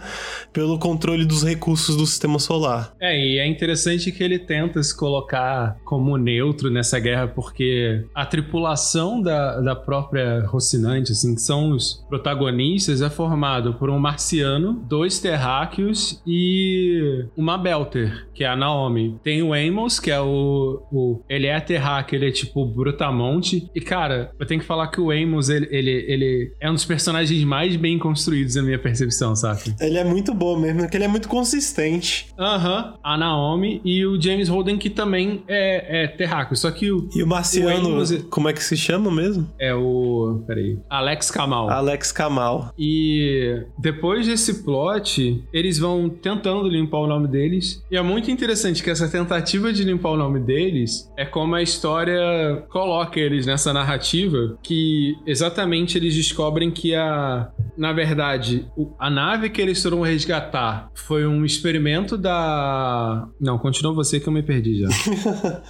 pelo controle dos recursos do sistema solar. É, e é interessante que ele tenta se colocar como neutro nessa guerra porque a tripulação da, da própria Rocinante, assim, que são os protagonistas, é formado por um marciano, dois terráqueos e uma Belter, que é a Naomi. Tem tem o Amos, que é o, o. Ele é terráqueo, ele é tipo Brutamonte. E, cara, eu tenho que falar que o Amos, ele, ele, ele é um dos personagens mais bem construídos na minha percepção, sabe? Ele é muito bom mesmo, porque ele é muito consistente. Aham. Uhum. A Naomi e o James Holden, que também é, é terráqueo. Só que o. E o Marciano, o Amos, como é que se chama mesmo? É o. Peraí. Alex Kamal. Alex Kamal. E depois desse plot, eles vão tentando limpar o nome deles. E é muito interessante que essa tentativa tentativa de limpar o nome deles é como a história coloca eles nessa narrativa que exatamente eles descobrem que a na verdade, a nave que eles foram resgatar foi um experimento da Não, continua você que eu me perdi já. (laughs)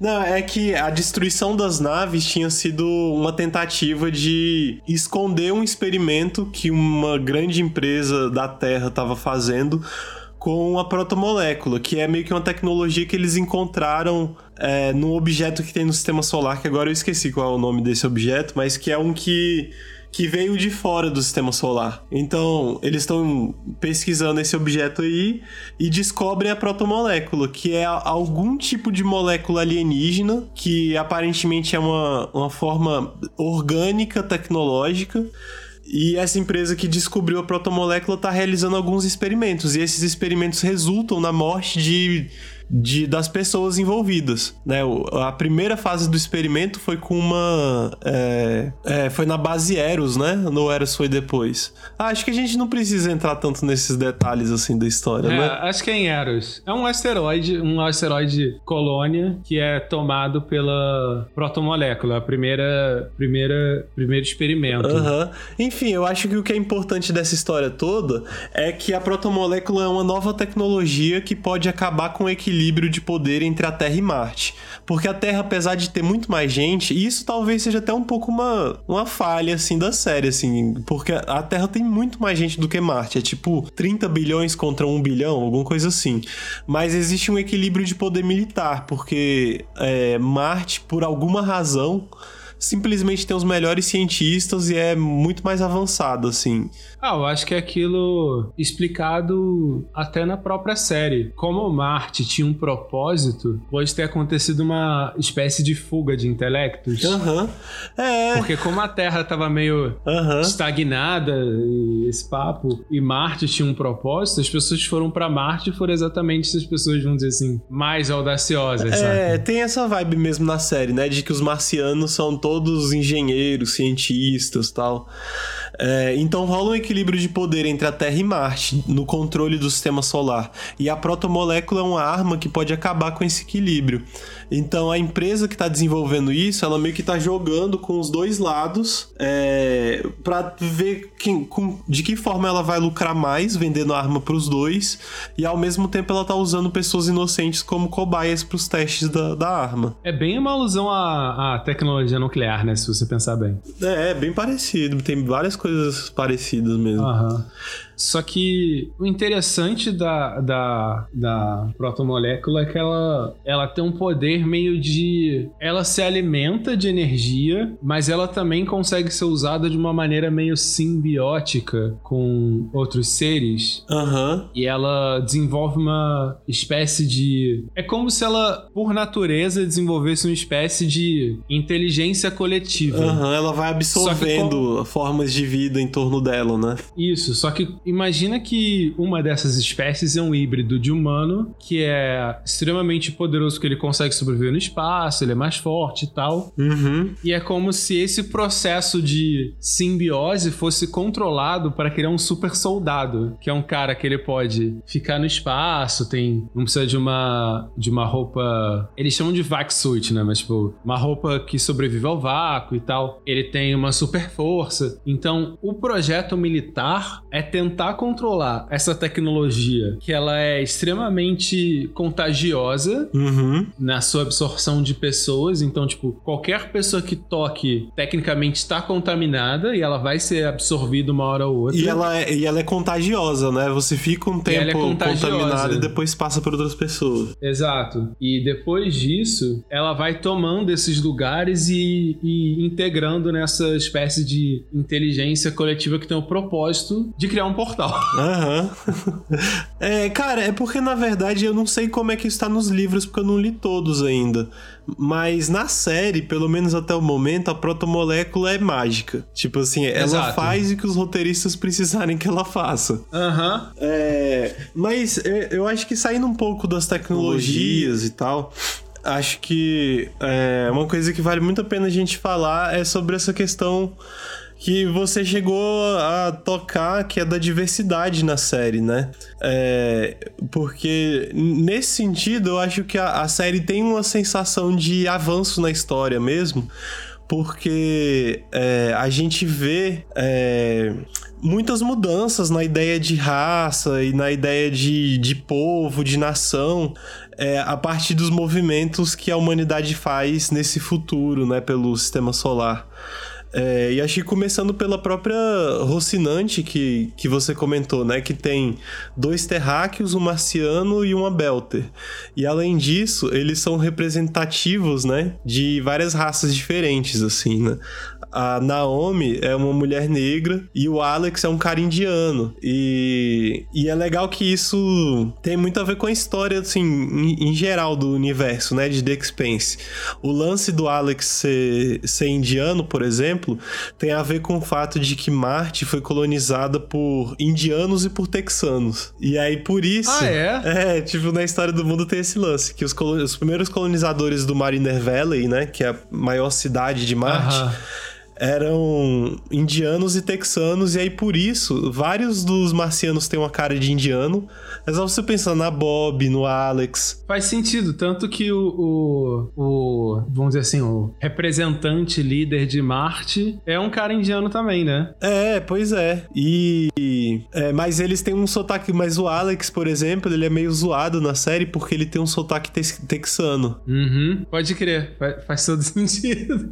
Não, é que a destruição das naves tinha sido uma tentativa de esconder um experimento que uma grande empresa da Terra estava fazendo com a protomolécula, que é meio que uma tecnologia que eles encontraram é, num objeto que tem no sistema solar, que agora eu esqueci qual é o nome desse objeto, mas que é um que que veio de fora do sistema solar. Então, eles estão pesquisando esse objeto aí e descobrem a protomolécula, que é algum tipo de molécula alienígena, que aparentemente é uma, uma forma orgânica tecnológica e essa empresa que descobriu a protomolécula está realizando alguns experimentos. E esses experimentos resultam na morte de de, das pessoas envolvidas, né? A primeira fase do experimento foi com uma... É, é, foi na base Eros, né? No Eros foi depois. Ah, acho que a gente não precisa entrar tanto nesses detalhes, assim, da história, é, né? acho que é em Eros. É um asteroide, um asteroide colônia que é tomado pela protomolécula, a primeira, primeira, primeiro experimento. Uhum. Enfim, eu acho que o que é importante dessa história toda é que a protomolécula é uma nova tecnologia que pode acabar com o equilíbrio equilíbrio de poder entre a Terra e Marte. Porque a Terra, apesar de ter muito mais gente, e isso talvez seja até um pouco uma, uma falha, assim, da série, assim, porque a Terra tem muito mais gente do que Marte. É tipo 30 bilhões contra 1 bilhão, alguma coisa assim. Mas existe um equilíbrio de poder militar, porque é, Marte, por alguma razão, simplesmente tem os melhores cientistas e é muito mais avançado, assim. Ah, eu acho que é aquilo explicado até na própria série. Como Marte tinha um propósito, pode ter acontecido uma espécie de fuga de intelectos. Aham. Uhum. É. Porque como a Terra tava meio uhum. estagnada, e esse papo, e Marte tinha um propósito, as pessoas foram para Marte e foram exatamente essas pessoas, vamos dizer assim, mais audaciosas, É, sabe? tem essa vibe mesmo na série, né? De que os marcianos são todos engenheiros, cientistas tal. É, então rola um equilíbrio de poder entre a Terra e Marte no controle do sistema solar. E a protomolécula é uma arma que pode acabar com esse equilíbrio. Então a empresa que está desenvolvendo isso, ela meio que está jogando com os dois lados é, para ver quem, com, de que forma ela vai lucrar mais vendendo arma para os dois e ao mesmo tempo ela está usando pessoas inocentes como cobaias para os testes da, da, arma. É bem uma alusão à, à, tecnologia nuclear, né? Se você pensar bem. É, é bem parecido. Tem várias coisas coisas parecidas mesmo. Aham. Só que o interessante da, da, da protomolécula é que ela, ela tem um poder meio de. Ela se alimenta de energia, mas ela também consegue ser usada de uma maneira meio simbiótica com outros seres. Aham. E ela desenvolve uma espécie de. É como se ela, por natureza, desenvolvesse uma espécie de inteligência coletiva. Aham, ela vai absorvendo formas de vida em torno dela, né? Isso, só que imagina que uma dessas espécies é um híbrido de humano que é extremamente poderoso, que ele consegue sobreviver no espaço, ele é mais forte e tal. Uhum. E é como se esse processo de simbiose fosse controlado para criar um super soldado, que é um cara que ele pode ficar no espaço, tem não precisa de uma de uma roupa, eles chamam de vac suit, né, mas tipo, uma roupa que sobrevive ao vácuo e tal. Ele tem uma super força. Então, o projeto militar é tentar controlar essa tecnologia, que ela é extremamente contagiosa Uhum. na sua absorção de pessoas. Então, tipo, qualquer pessoa que toque tecnicamente está contaminada e ela vai ser absorvida uma hora ou outra. E ela, é, e ela é contagiosa, né? Você fica um é tempo contagiosa. contaminado e depois passa por outras pessoas. Exato. E depois disso, ela vai tomando esses lugares e, e integrando nessa espécie de inteligência coletiva que tem o propósito de criar um portal. Aham. (laughs) é, cara, é porque na verdade eu não sei como é que está nos livros, porque eu não li todos ainda. Mas na série, pelo menos até o momento, a protomolécula é mágica. Tipo assim, ela Exato. faz o que os roteiristas precisarem que ela faça. Aham. É, mas eu acho que saindo um pouco das tecnologias e tal, acho que é, uma coisa que vale muito a pena a gente falar é sobre essa questão que você chegou a tocar, que é da diversidade na série, né? É, porque nesse sentido eu acho que a, a série tem uma sensação de avanço na história mesmo porque é, a gente vê é, muitas mudanças na ideia de raça e na ideia de, de povo, de nação, é, a partir dos movimentos que a humanidade faz nesse futuro, né, pelo sistema solar. É, e acho que começando pela própria Rocinante que, que você comentou, né? Que tem dois terráqueos, um marciano e uma belter. E além disso, eles são representativos, né? De várias raças diferentes, assim, né? A Naomi é uma mulher negra e o Alex é um cara indiano. E, e é legal que isso tem muito a ver com a história, assim, em, em geral do universo, né? De The Expanse. O lance do Alex ser, ser indiano, por exemplo, tem a ver com o fato de que Marte foi colonizada por indianos e por texanos. E aí, por isso. Ah, é? É, tipo, na história do mundo tem esse lance: que os, colo- os primeiros colonizadores do Mariner Valley, né? Que é a maior cidade de Marte. Aham. Eram indianos e texanos, e aí por isso, vários dos marcianos têm uma cara de indiano. Mas só você pensar na Bob, no Alex. Faz sentido, tanto que o, o, o- vamos dizer assim, o representante líder de Marte é um cara indiano também, né? É, pois é. E. é, mas eles têm um sotaque. Mas o Alex, por exemplo, ele é meio zoado na série porque ele tem um sotaque tex- texano. Uhum, pode crer, faz, faz todo (laughs) sentido.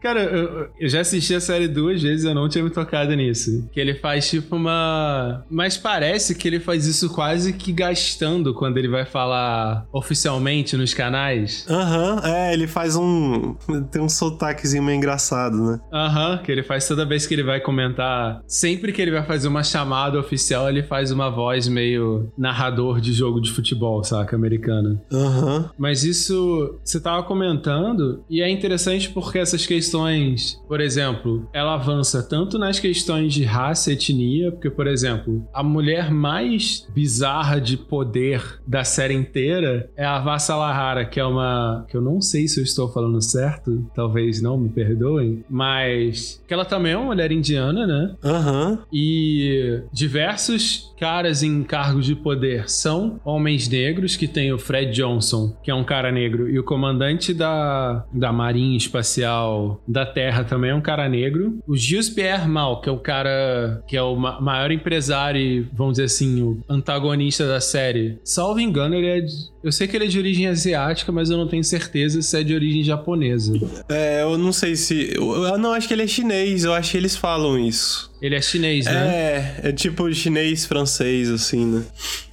Cara, eu, eu já assisti a série duas vezes eu não tinha me tocado nisso. Que ele faz tipo uma. Mas parece que ele faz isso quase que gastando quando ele vai falar oficialmente nos canais. Aham, é, ele faz um. Tem um sotaquezinho meio engraçado, né? Aham, que ele faz toda vez que ele vai comentar. Sempre que ele vai fazer uma chamada oficial, ele faz uma voz meio narrador de jogo de futebol, saca? Americana. Aham. Mas isso você tava comentando, e é interessante porque essas questões, por exemplo, ela avança tanto nas questões de raça e etnia, porque, por exemplo, a mulher mais bizarra de poder da série inteira é a Vassalahara, que é uma. que eu não sei se eu estou falando certo, talvez não, me perdoem, mas que ela também é uma mulher indiana, né? Aham. E diversos caras em cargos de poder são homens negros, que tem o Fred Johnson, que é um cara negro, e o comandante da, da Marinha Espacial da Terra também é um cara negro. O Gilles Pierre Mal, que é o cara que é o ma- maior empresário vamos dizer assim, o antagonista da série. Salvo engano, ele é Eu sei que ele é de origem asiática, mas eu não tenho certeza se é de origem japonesa. É, eu não sei se. Eu, não acho que ele é chinês, eu acho que eles falam isso. Ele é chinês, né? É, é tipo chinês francês, assim, né?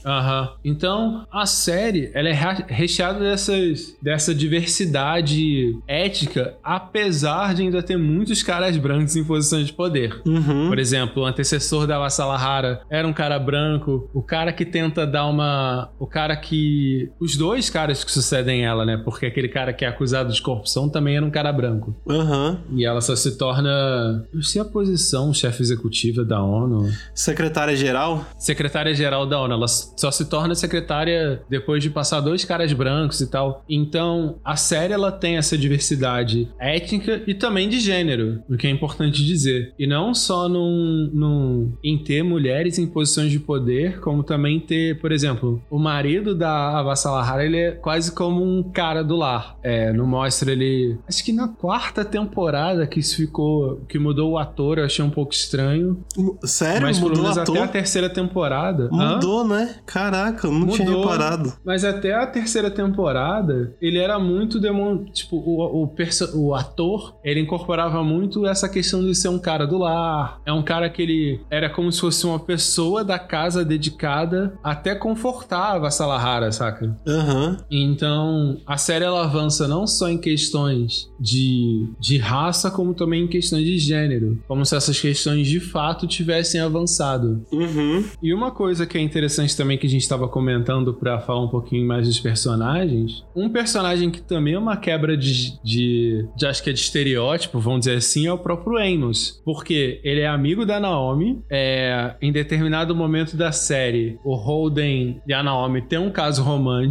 Aham. Então, a série, ela é recheada dessas, dessa diversidade ética, apesar de ainda ter muitos caras brancos em posições de poder. Uhum. Por exemplo, o antecessor da Vassalahara era um cara branco, o cara que tenta dar uma... O cara que... Os dois caras que sucedem ela, né? Porque aquele cara que é acusado de corrupção também era um cara branco. Aham. E ela só se torna... Eu sei a posição, chefe executiva da ONU. Secretária-geral? Secretária-geral da ONU. Ela só se torna secretária depois de passar dois caras brancos e tal. Então, a série ela tem essa diversidade étnica e também de gênero, o que é importante dizer. E não só num, num, em ter mulheres em posições de poder, como também ter, por exemplo, o marido da Avassalahara, ele é quase como um cara do lar. É, não mostra ele... Acho que na quarta temporada que isso ficou... que mudou o ator, eu achei um pouco estranho estranho. Sério? Mas mudou pelo menos ator? até a terceira temporada. Mudou, Hã? né? Caraca, eu não Mudou, tinha reparado. Mas até a terceira temporada, ele era muito demon... Tipo, o, o, perso... o ator, ele incorporava muito essa questão de ser um cara do lar. É um cara que ele era como se fosse uma pessoa da casa dedicada até confortava a Salahara, saca? Aham. Então, a série ela avança não só em questões de, de raça, como também em questões de gênero. Como se essas questões de fato tivessem avançado. Uhum. E uma coisa que é interessante também que a gente estava comentando para falar um pouquinho mais dos personagens, um personagem que também é uma quebra de, de, de acho que é de estereótipo, vamos dizer assim, é o próprio Amos, porque ele é amigo da Naomi, é, em determinado momento da série, o Holden e a Naomi têm um caso romântico,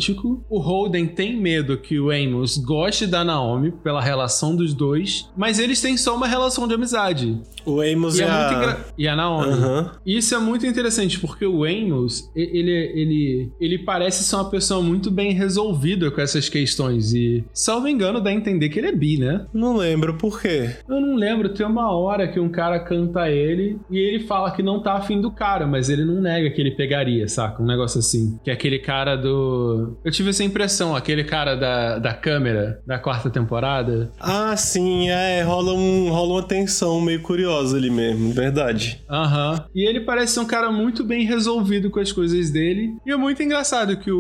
o Holden tem medo que o Amos goste da Naomi pela relação dos dois, mas eles têm só uma relação de amizade. O Amos E, é a... muito engra... e a Naomi. E Isso é muito interessante, porque o Amos, ele, ele, ele parece ser uma pessoa muito bem resolvida com essas questões. E, salvo engano, dá a entender que ele é bi, né? Não lembro por quê. Eu não lembro, tem uma hora que um cara canta ele e ele fala que não tá afim do cara, mas ele não nega que ele pegaria, saca? Um negócio assim. Que é aquele cara do. Eu tive essa impressão, aquele cara da, da câmera da quarta temporada. Ah, sim, é, rola, um, rola uma tensão meio curiosa ali mesmo, verdade. Aham. E ele parece ser um cara muito bem resolvido com as coisas dele. E é muito engraçado que o,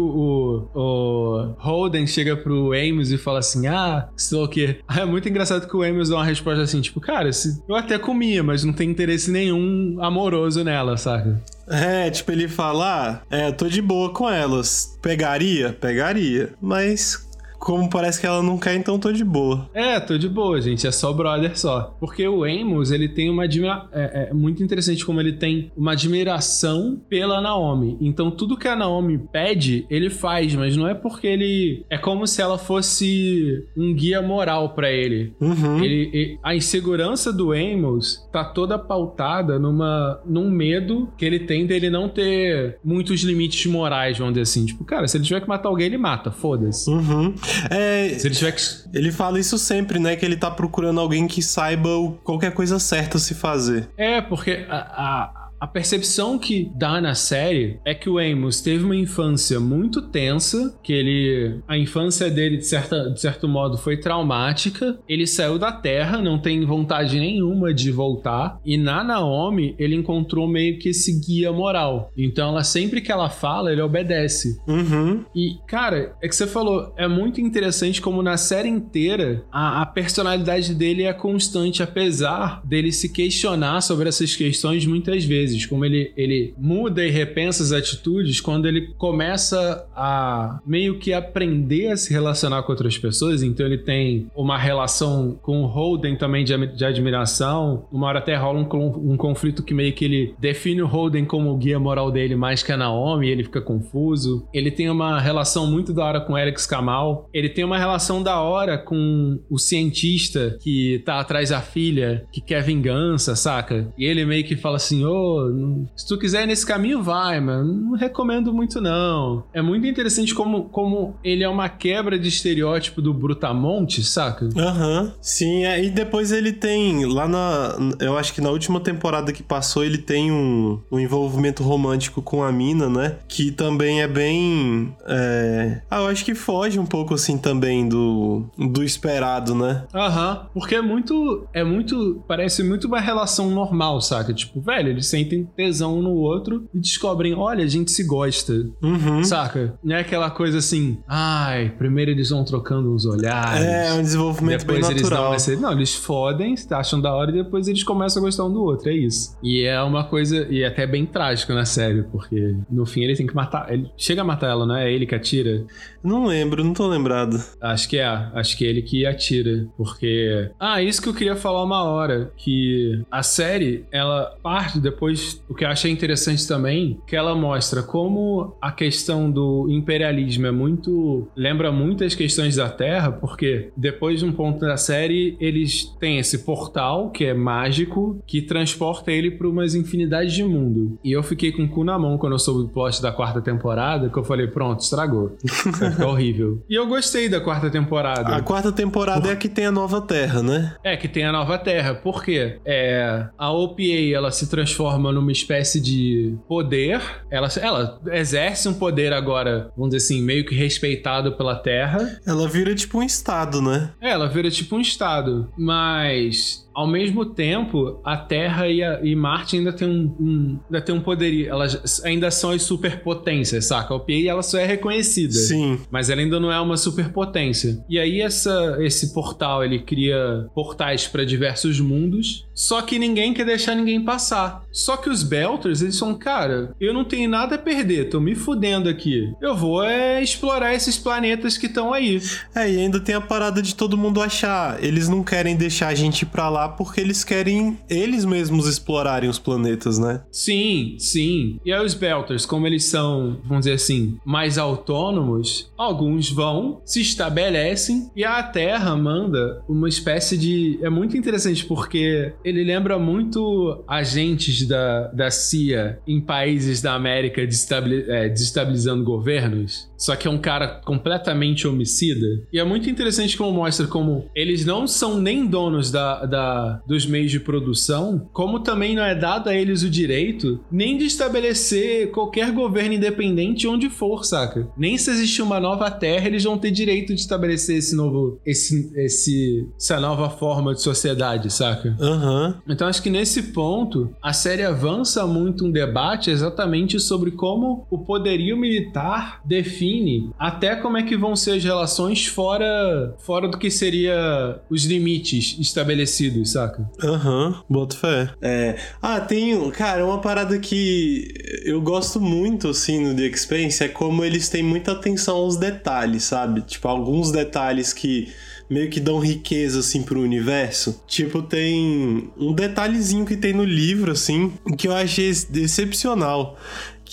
o, o Holden chega pro Amos e fala assim: Ah, sei lá o quê. É muito engraçado que o Amos dá uma resposta assim: Tipo, cara, se- eu até comia, mas não tem interesse nenhum amoroso nela, saca? É, tipo, ele fala, ah, é, tô de boa com elas. Pegaria? Pegaria. Mas, como parece que ela não quer, então tô de boa. É, tô de boa, gente. É só brother só. Porque o Amos, ele tem uma admira... é, é muito interessante como ele tem uma admiração pela Naomi. Então, tudo que a Naomi pede, ele faz, mas não é porque ele. É como se ela fosse um guia moral pra ele. Uhum. Ele, a insegurança do Amos tá toda pautada numa, num medo que ele tem dele não ter muitos limites morais, vamos dizer assim. Tipo, cara, se ele tiver que matar alguém, ele mata, foda-se. Uhum. É, Se ele tiver que. ele fala isso sempre, né? Que ele tá procurando alguém que saiba qualquer coisa certa se fazer. É, porque a, a, a percepção que dá na série é que o Amos teve uma infância muito tensa, que ele. A infância dele, de, certa, de certo modo, foi traumática. Ele saiu da Terra, não tem vontade nenhuma de voltar. E na Naomi, ele encontrou meio que esse guia moral. Então, ela sempre que ela fala, ele obedece. Uhum. E, cara, é que você falou, é muito interessante como na série inteira a, a personalidade dele é constante, apesar dele se questionar sobre essas questões muitas vezes. Como ele, ele muda e repensa as atitudes quando ele começa a meio que aprender a se relacionar com outras pessoas. Então ele tem uma relação com o Holden também de, de admiração. Uma hora até rola um, um conflito que meio que ele define o Holden como o guia moral dele mais que a Naomi, e ele fica confuso. Ele tem uma relação muito da hora com Alex Kamal. Ele tem uma relação da hora com o cientista que tá atrás da filha, que quer vingança, saca? E ele meio que fala assim: Ô, pô, se tu quiser ir nesse caminho, vai, mas não recomendo muito, não. É muito interessante como, como ele é uma quebra de estereótipo do Brutamonte, saca? Aham. Uhum. Sim, é, e depois ele tem, lá na. Eu acho que na última temporada que passou, ele tem um, um envolvimento romântico com a mina, né? Que também é bem. É... Ah, eu acho que foge um pouco assim também do, do esperado, né? Aham. Uhum. Porque é muito. É muito. Parece muito uma relação normal, saca? Tipo, velho, eles sentem tesão um no outro e descobrem, olha, a gente se gosta. Uhum. Saca? Não é aquela coisa assim, ai, primeiro eles vão trocando uns olhares. É, um desenvolvimento bem natural. Eles não, não, eles fodem, acham da hora e depois eles começam a gostar um do outro. É isso. E é uma coisa. E é até bem trágico na série, porque no fim ele tem que matar. Ele chega a matar ela, não é? É ele que atira. Não lembro, não tô lembrado. Acho que é, acho que é ele que atira. Porque. Ah, isso que eu queria falar uma hora. Que a série, ela parte depois. O que eu achei interessante também, que ela mostra como a questão do imperialismo é muito. lembra muito as questões da Terra, porque depois de um ponto da série, eles têm esse portal que é mágico, que transporta ele para umas infinidades de mundo. E eu fiquei com o cu na mão quando eu soube o plot da quarta temporada, que eu falei, pronto, estragou. (laughs) Fica horrível. E eu gostei da quarta temporada. A quarta temporada Por... é a que tem a nova Terra, né? É, que tem a nova Terra. Por quê? É, a OPA, ela se transforma numa espécie de poder. Ela, ela exerce um poder agora, vamos dizer assim, meio que respeitado pela Terra. Ela vira tipo um estado, né? É, ela vira tipo um estado. Mas ao mesmo tempo, a Terra e, a, e Marte ainda tem um, um, ainda tem um poderio. Elas ainda são as superpotências, saca? A OPA ela só é reconhecida. Sim. Mas ela ainda não é uma superpotência. E aí essa, esse portal, ele cria portais para diversos mundos, só que ninguém quer deixar ninguém passar. Só que os Belters, eles são, cara, eu não tenho nada a perder, tô me fudendo aqui. Eu vou é explorar esses planetas que estão aí. É, e ainda tem a parada de todo mundo achar, eles não querem deixar a gente pra lá porque eles querem eles mesmos explorarem os planetas, né? Sim, sim. E aí os Belters, como eles são, vamos dizer assim, mais autônomos, alguns vão, se estabelecem e a Terra manda uma espécie de. É muito interessante porque ele lembra muito agentes da, da CIA em países da América é, desestabilizando governos. Só que é um cara completamente homicida. E é muito interessante como mostra como eles não são nem donos da, da, dos meios de produção, como também não é dado a eles o direito nem de estabelecer qualquer governo independente onde for, saca? Nem se existir uma nova terra, eles vão ter direito de estabelecer esse novo. Esse, esse, essa nova forma de sociedade, saca? Uhum. Então acho que nesse ponto a série avança muito um debate exatamente sobre como o poderio militar define até como é que vão ser as relações fora, fora do que seria os limites estabelecidos, saca? Aham, uhum, boto fé. É. Ah, tem, cara, uma parada que eu gosto muito, assim, no The Expanse é como eles têm muita atenção aos detalhes, sabe? Tipo, alguns detalhes que meio que dão riqueza assim pro universo. Tipo, tem um detalhezinho que tem no livro assim, que eu achei excepcional,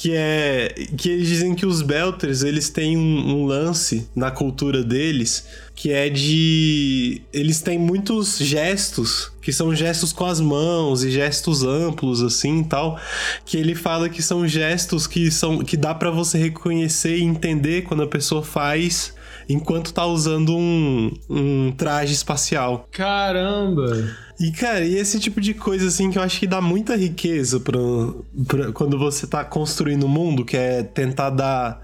que é que eles dizem que os Belters eles têm um, um, lance na cultura deles que é de eles têm muitos gestos que são gestos com as mãos e gestos amplos assim tal que ele fala que são gestos que são que dá para você reconhecer e entender quando a pessoa faz enquanto tá usando um, um traje espacial. Caramba! E, cara, e esse tipo de coisa, assim, que eu acho que dá muita riqueza pra, pra quando você tá construindo o mundo, que é tentar dar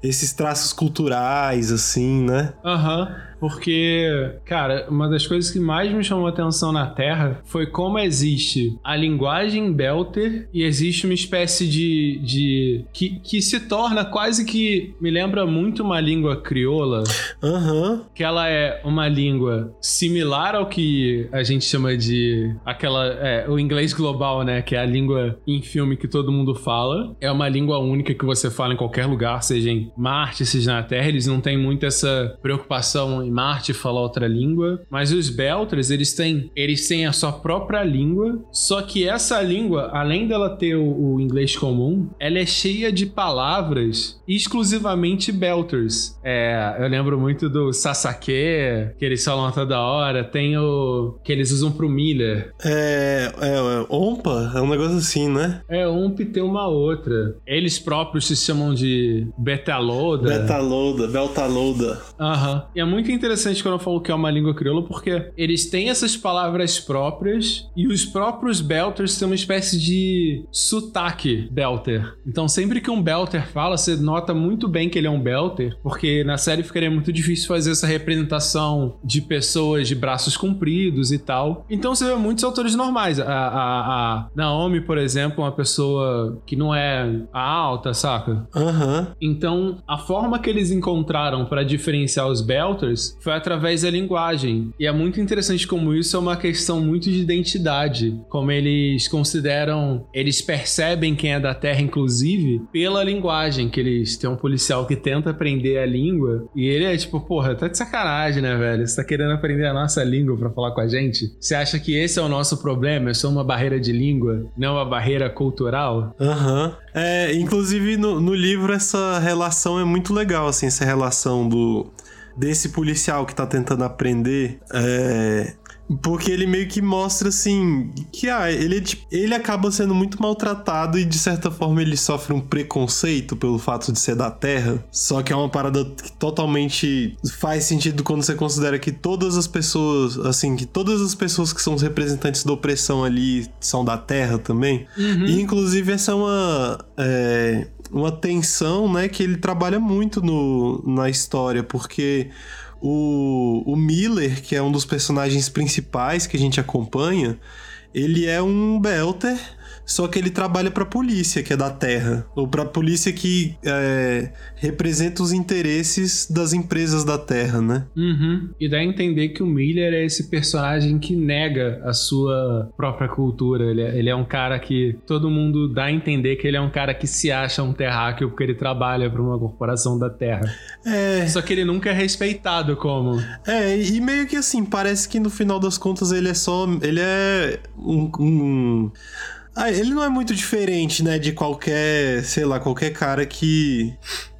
esses traços culturais, assim, né? Aham. Uhum. Porque, cara, uma das coisas que mais me chamou a atenção na Terra foi como existe a linguagem Belter e existe uma espécie de. de que, que se torna quase que. me lembra muito uma língua crioula. Uhum. Que ela é uma língua similar ao que a gente chama de. aquela. É, o inglês global, né? Que é a língua em filme que todo mundo fala. É uma língua única que você fala em qualquer lugar, seja em Marte, seja na Terra. Eles não têm muito essa preocupação em Marte fala outra língua, mas os Belters, eles têm, eles têm a sua própria língua, só que essa língua, além dela ter o, o inglês comum, ela é cheia de palavras exclusivamente Belters. É, eu lembro muito do Sasake, que eles falam toda hora, tem o que eles usam pro Miller. É, é, é Ompa, é um negócio assim, né? É, Omp tem uma outra. Eles próprios se chamam de Betaloda. Betaloda, Beltaloda. Aham. E é muito interessante quando eu falo que é uma língua crioula, porque eles têm essas palavras próprias e os próprios Belters têm uma espécie de sotaque Belter. Então, sempre que um Belter fala, você nota muito bem que ele é um Belter, porque na série ficaria muito difícil fazer essa representação de pessoas de braços compridos e tal. Então, você vê muitos autores normais. A, a, a Naomi, por exemplo, uma pessoa que não é alta, saca? Aham. Uhum. Então, a forma que eles encontraram para diferenciar os Belters foi através da linguagem. E é muito interessante como isso é uma questão muito de identidade. Como eles consideram, eles percebem quem é da Terra, inclusive, pela linguagem. Que eles têm um policial que tenta aprender a língua. E ele é tipo, porra, tá de sacanagem, né, velho? Você tá querendo aprender a nossa língua para falar com a gente? Você acha que esse é o nosso problema? É só uma barreira de língua, não uma barreira cultural? Aham. Uhum. É, inclusive no, no livro essa relação é muito legal, assim, essa relação do desse policial que tá tentando aprender é, porque ele meio que mostra assim que ah, ele, tipo, ele acaba sendo muito maltratado e de certa forma ele sofre um preconceito pelo fato de ser da Terra. Só que é uma parada que totalmente faz sentido quando você considera que todas as pessoas, assim, que todas as pessoas que são os representantes da opressão ali são da Terra também. Uhum. E inclusive essa é uma. É, uma tensão, né, que ele trabalha muito no, na história, porque o, o Miller, que é um dos personagens principais que a gente acompanha, ele é um Belter só que ele trabalha para a polícia, que é da Terra, ou para a polícia que é, representa os interesses das empresas da Terra, né? Uhum. E dá a entender que o Miller é esse personagem que nega a sua própria cultura. Ele é, ele é um cara que todo mundo dá a entender que ele é um cara que se acha um terráqueo porque ele trabalha para uma corporação da Terra. É. Só que ele nunca é respeitado como. É, e meio que assim, parece que no final das contas ele é só. Ele é um, um ah, ele não é muito diferente, né, de qualquer, sei lá, qualquer cara que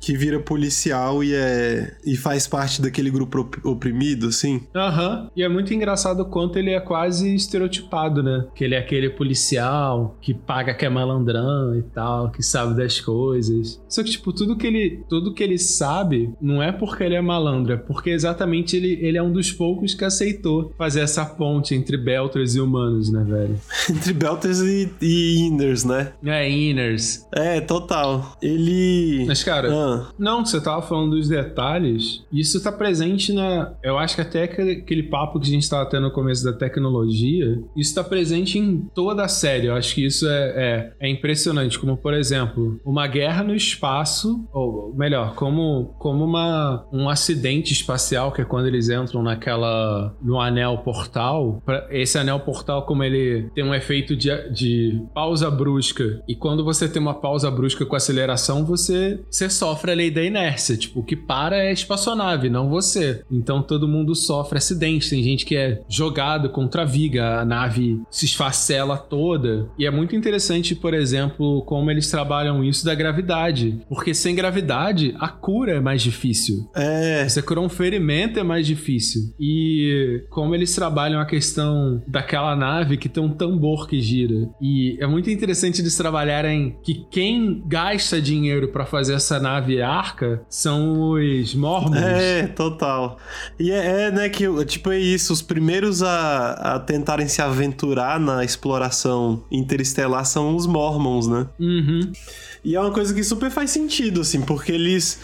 que vira policial e é e faz parte daquele grupo oprimido, assim. Aham. Uhum. E é muito engraçado o quanto ele é quase estereotipado, né? Que ele é aquele policial que paga que é malandrão e tal, que sabe das coisas. Só que tipo, tudo que ele tudo que ele sabe não é porque ele é malandro, é porque exatamente ele, ele é um dos poucos que aceitou fazer essa ponte entre Belters e humanos, né, velho? (laughs) entre Belters e, e Inners, né? É, Inners. É, total. Ele Mas cara, ah não, você tava falando dos detalhes. Isso tá presente na. Eu acho que até aquele papo que a gente tava tendo no começo da tecnologia, isso tá presente em toda a série. Eu acho que isso é, é, é impressionante. Como, por exemplo, uma guerra no espaço, ou melhor, como, como uma, um acidente espacial, que é quando eles entram naquela. no anel portal. Esse anel portal, como ele tem um efeito de, de pausa brusca. E quando você tem uma pausa brusca com aceleração, você, você sofre sofre a lei da inércia. Tipo, o que para é a espaçonave, não você. Então todo mundo sofre acidente. Tem gente que é jogado contra a viga, a nave se esfacela toda. E é muito interessante, por exemplo, como eles trabalham isso da gravidade. Porque sem gravidade, a cura é mais difícil. É. Você curar um ferimento é mais difícil. E como eles trabalham a questão daquela nave que tem um tambor que gira. E é muito interessante eles trabalharem que quem gasta dinheiro para fazer essa nave arca são os mormons. É, total. E é, é, né, que tipo é isso, os primeiros a, a tentarem se aventurar na exploração interestelar são os mormons, né? Uhum. E é uma coisa que super faz sentido, assim, porque eles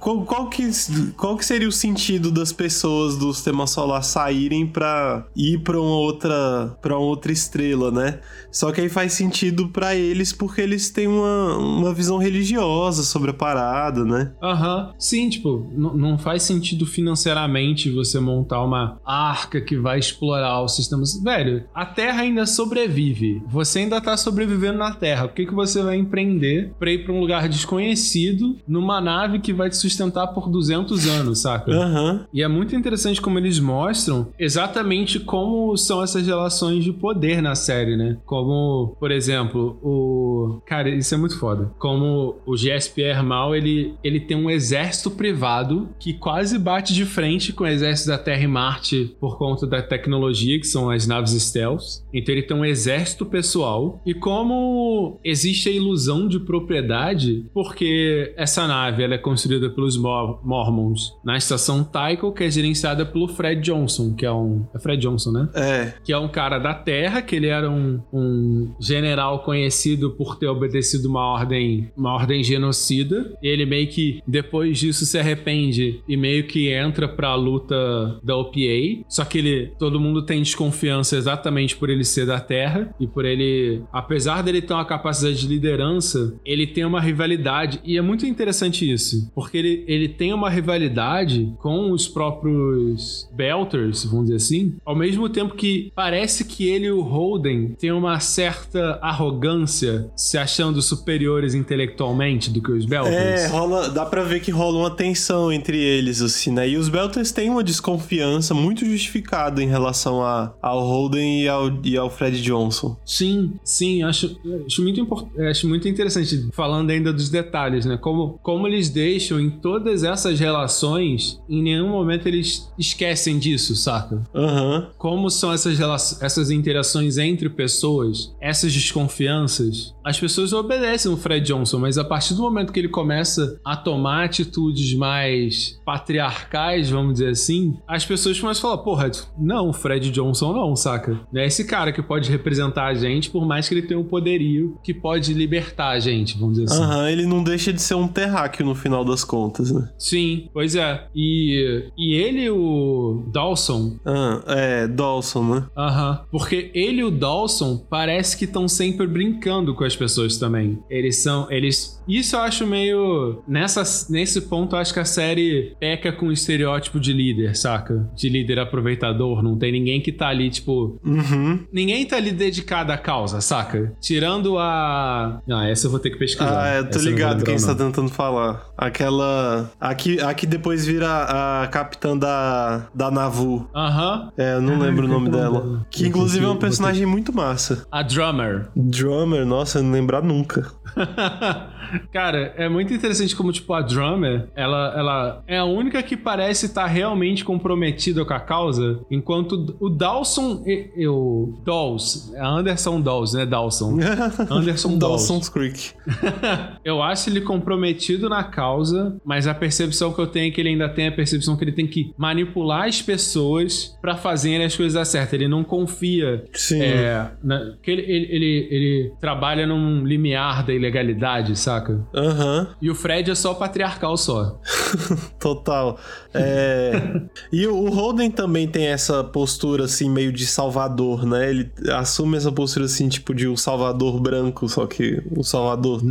qual, qual, que, qual que seria o sentido das pessoas do sistema solar saírem para ir para uma outra para outra estrela, né? Só que aí faz sentido para eles porque eles têm uma, uma visão religiosa sobre a parada, né? Aham. Uhum. Sim, tipo, não faz sentido financeiramente você montar uma arca que vai explorar o sistema. Velho, a Terra ainda sobrevive. Você ainda tá sobrevivendo na Terra. Por que, que você vai empreender pra ir pra um lugar desconhecido numa nave que vai te sustentar por 200 anos, saca? Aham. E é muito interessante como eles mostram exatamente como são essas relações de poder na série, né? Como, por exemplo, o. Cara, isso é muito foda. Como o GSPR Mal, ele, ele tem um exército privado que quase bate de frente com o exército da Terra e Marte por conta da tecnologia, que são as naves stealth. Então ele tem um exército pessoal. E como existe a ilusão de propriedade, porque essa nave ela é construída pelos Mor- Mormons na estação Tycho, que é gerenciada pelo Fred Johnson, que é um. É Fred Johnson, né? É. que é um cara da Terra, que ele era um, um general conhecido por ter obedecido uma ordem, uma ordem genocida. E ele meio que, depois disso, se arrepende e meio que entra pra luta da OPA. Só que ele, todo mundo tem desconfiança exatamente por ele ser da Terra e por ele, apesar dele ter uma capacidade de liderança, ele tem uma rivalidade. E é muito interessante isso, porque ele, ele tem uma rivalidade com os próprios Belters, vamos dizer assim, ao mesmo tempo que parece que ele e o Holden têm uma certa arrogância, se achando superiores intelectualmente do que os Belters. É, rola, dá pra ver que rola uma tensão entre eles, assim, né? E os Belters têm uma desconfiança muito justificada em relação a, ao Holden e ao, e ao Fred Johnson. Sim, sim, acho, acho, muito acho muito interessante, falando ainda dos detalhes, né? Como, como eles deixam em todas essas relações, em nenhum momento eles esquecem disso, saca? Aham. Como são essas, essas interações entre pessoas, essas desconfianças. As pessoas obedecem o Fred Johnson, mas a partir do momento que ele começa a tomar atitudes mais patriarcais, vamos dizer assim, as pessoas começam a falar: porra, não, o Fred Johnson não, saca? É esse cara que pode representar a gente, por mais que ele tenha um poderio que pode libertar a gente, vamos dizer assim. Aham, ele não deixa de ser um terráqueo no final das contas, né? Sim, pois é. E, e ele e o Dawson Ah, é, Dawson, né? Aham. Porque ele e o Dawson parece que estão sempre brincando com as pessoas também. Eles são. Eles. Isso eu acho meio. Nessa, nesse ponto, eu acho que a série peca com o estereótipo de líder, saca? De líder aproveitador. Não tem ninguém que tá ali, tipo. Uhum. Ninguém tá ali dedicado à causa, saca? Tirando a. Ah, essa eu vou ter que pesquisar. Ah, é, tô Essa eu ligado quem o você tá nome. tentando falar. Aquela. A que, a que depois vira a capitã da, da Navu. Aham. É, eu não lembro o nome qual é o nome dela. dela? Que inclusive é uma vou ter personagem muito massa. A Drummer. Drummer, nossa, eu não lembrar nunca. (laughs) Cara, é muito interessante como, tipo, a Drummer, ela, ela é a única que parece estar realmente comprometida com a causa, enquanto o Dawson, e- e o Dawes, é Anderson Dawes, né, Dawson? (laughs) Anderson Dawes. Dawson's Creek. (laughs) Eu acho ele comprometido na causa, mas a percepção que eu tenho é que ele ainda tem a percepção que ele tem que manipular as pessoas pra fazerem as coisas dar certo. Ele não confia Sim. é, na, que ele, ele, ele, ele trabalha num limiar da ilegalidade, saca? Aham, E o Fred é só patriarcal só. (laughs) total. É... e o o Holden também tem essa postura, assim, meio de salvador, né? Ele assume essa postura, assim, tipo de um salvador branco, só que um salvador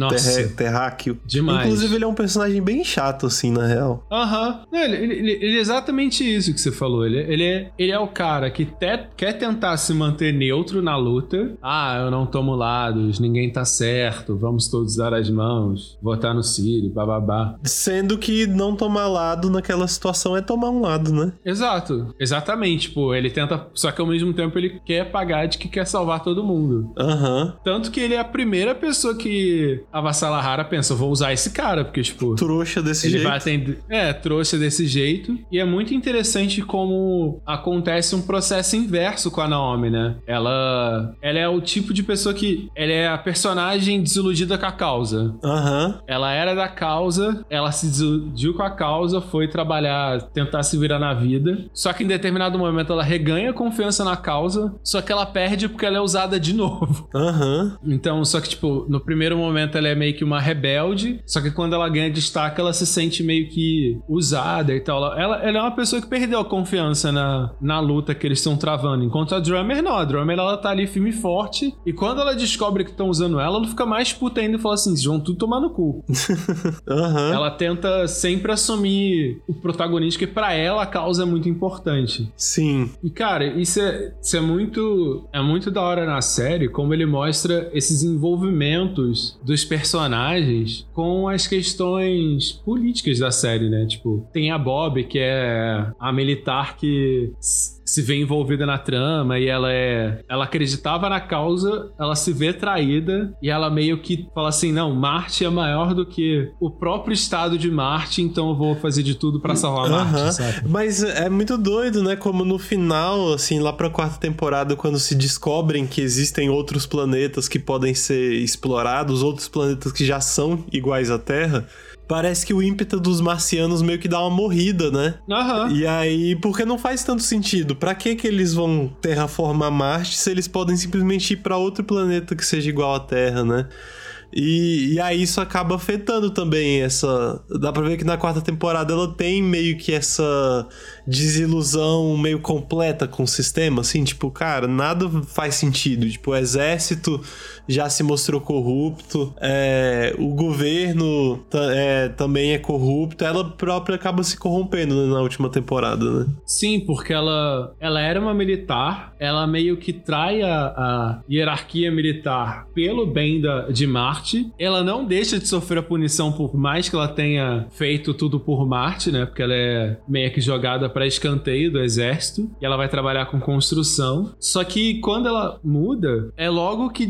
terráqueo. Demais. Inclusive, ele é um personagem bem chato, assim, na real. Aham. Ele, ele- ele- ele é exatamente isso que você falou. Ele, ele, é, ele é o cara que te- quer tentar se manter neutro na luta. Ah, eu não tomo lados, ninguém tá certo, vamos todos dar as mãos, votar no Ciro, bababá. Sendo que não tomar lado naquela situação é tomar um lado, né? Exato, exatamente. Tipo, ele tenta. Só que ao mesmo tempo ele quer pagar de que quer salvar todo mundo. Aham. Tanto que ele é a primeira pessoa que a Vassalahara pensa, vou usar esse cara, porque, tipo. Trouxa desse Ele jeito. vai atender. É, trouxe desse jeito. E é muito interessante como acontece um processo inverso com a Naomi, né? Ela, ela é o tipo de pessoa que. Ela é a personagem desiludida com a causa. Aham. Ela era da causa, ela se desiludiu com a causa, foi trabalhar, tentar se virar na vida. Só que em determinado momento ela reganha confiança na causa, só que ela perde porque ela é usada de (laughs) novo. Aham. Então, só que, tipo, no primeiro momento ela é meio que uma rebelde, só que quando ela ganha destaque, ela se sente meio que usada e tal. Ela, ela, é uma pessoa que perdeu a confiança na, na luta que eles estão travando. Enquanto a Drummer não, a Drummer ela tá ali firme e forte, e quando ela descobre que estão usando ela, ela fica mais puta ainda e fala assim: vão tudo tomar no cu. (laughs) Aham. Ela tenta sempre assumir o protagonista, que pra ela a causa é muito importante. Sim. E, cara, isso é, isso é muito. É muito da hora na série, como ele mostra esses envolvimentos dos personagens com as questões políticas da série, né? Tipo, tem a Bob, que é a militar que se vê envolvida na trama e ela é. Ela acreditava na causa, ela se vê traída e ela meio que fala assim: não, Marte é maior do que o próprio estado de Marte, então eu vou fazer de tudo pra salvar. Marte, sabe? Mas é muito doido, né? Como no final, assim, lá pra quarta temporada, quando se descobrem que existem outros planetas que podem ser explorados, outros planetas que já são iguais à Terra, parece que o ímpeto dos marcianos meio que dá uma morrida, né? Aham. E aí, porque não faz tanto sentido. Pra que que eles vão terraformar Marte se eles podem simplesmente ir pra outro planeta que seja igual à Terra, né? E, e aí isso acaba afetando também essa. Dá pra ver que na quarta temporada ela tem meio que essa desilusão meio completa com o sistema, assim, tipo, cara, nada faz sentido. Tipo, o exército já se mostrou corrupto, é, o governo é, também é corrupto, ela própria acaba se corrompendo né, na última temporada, né? Sim, porque ela, ela era uma militar, ela meio que trai a, a hierarquia militar pelo bem da, de Marte. Ela não deixa de sofrer a punição por mais que ela tenha feito tudo por Marte, né? Porque ela é meio que jogada para escanteio do exército e ela vai trabalhar com construção. Só que quando ela muda, é logo que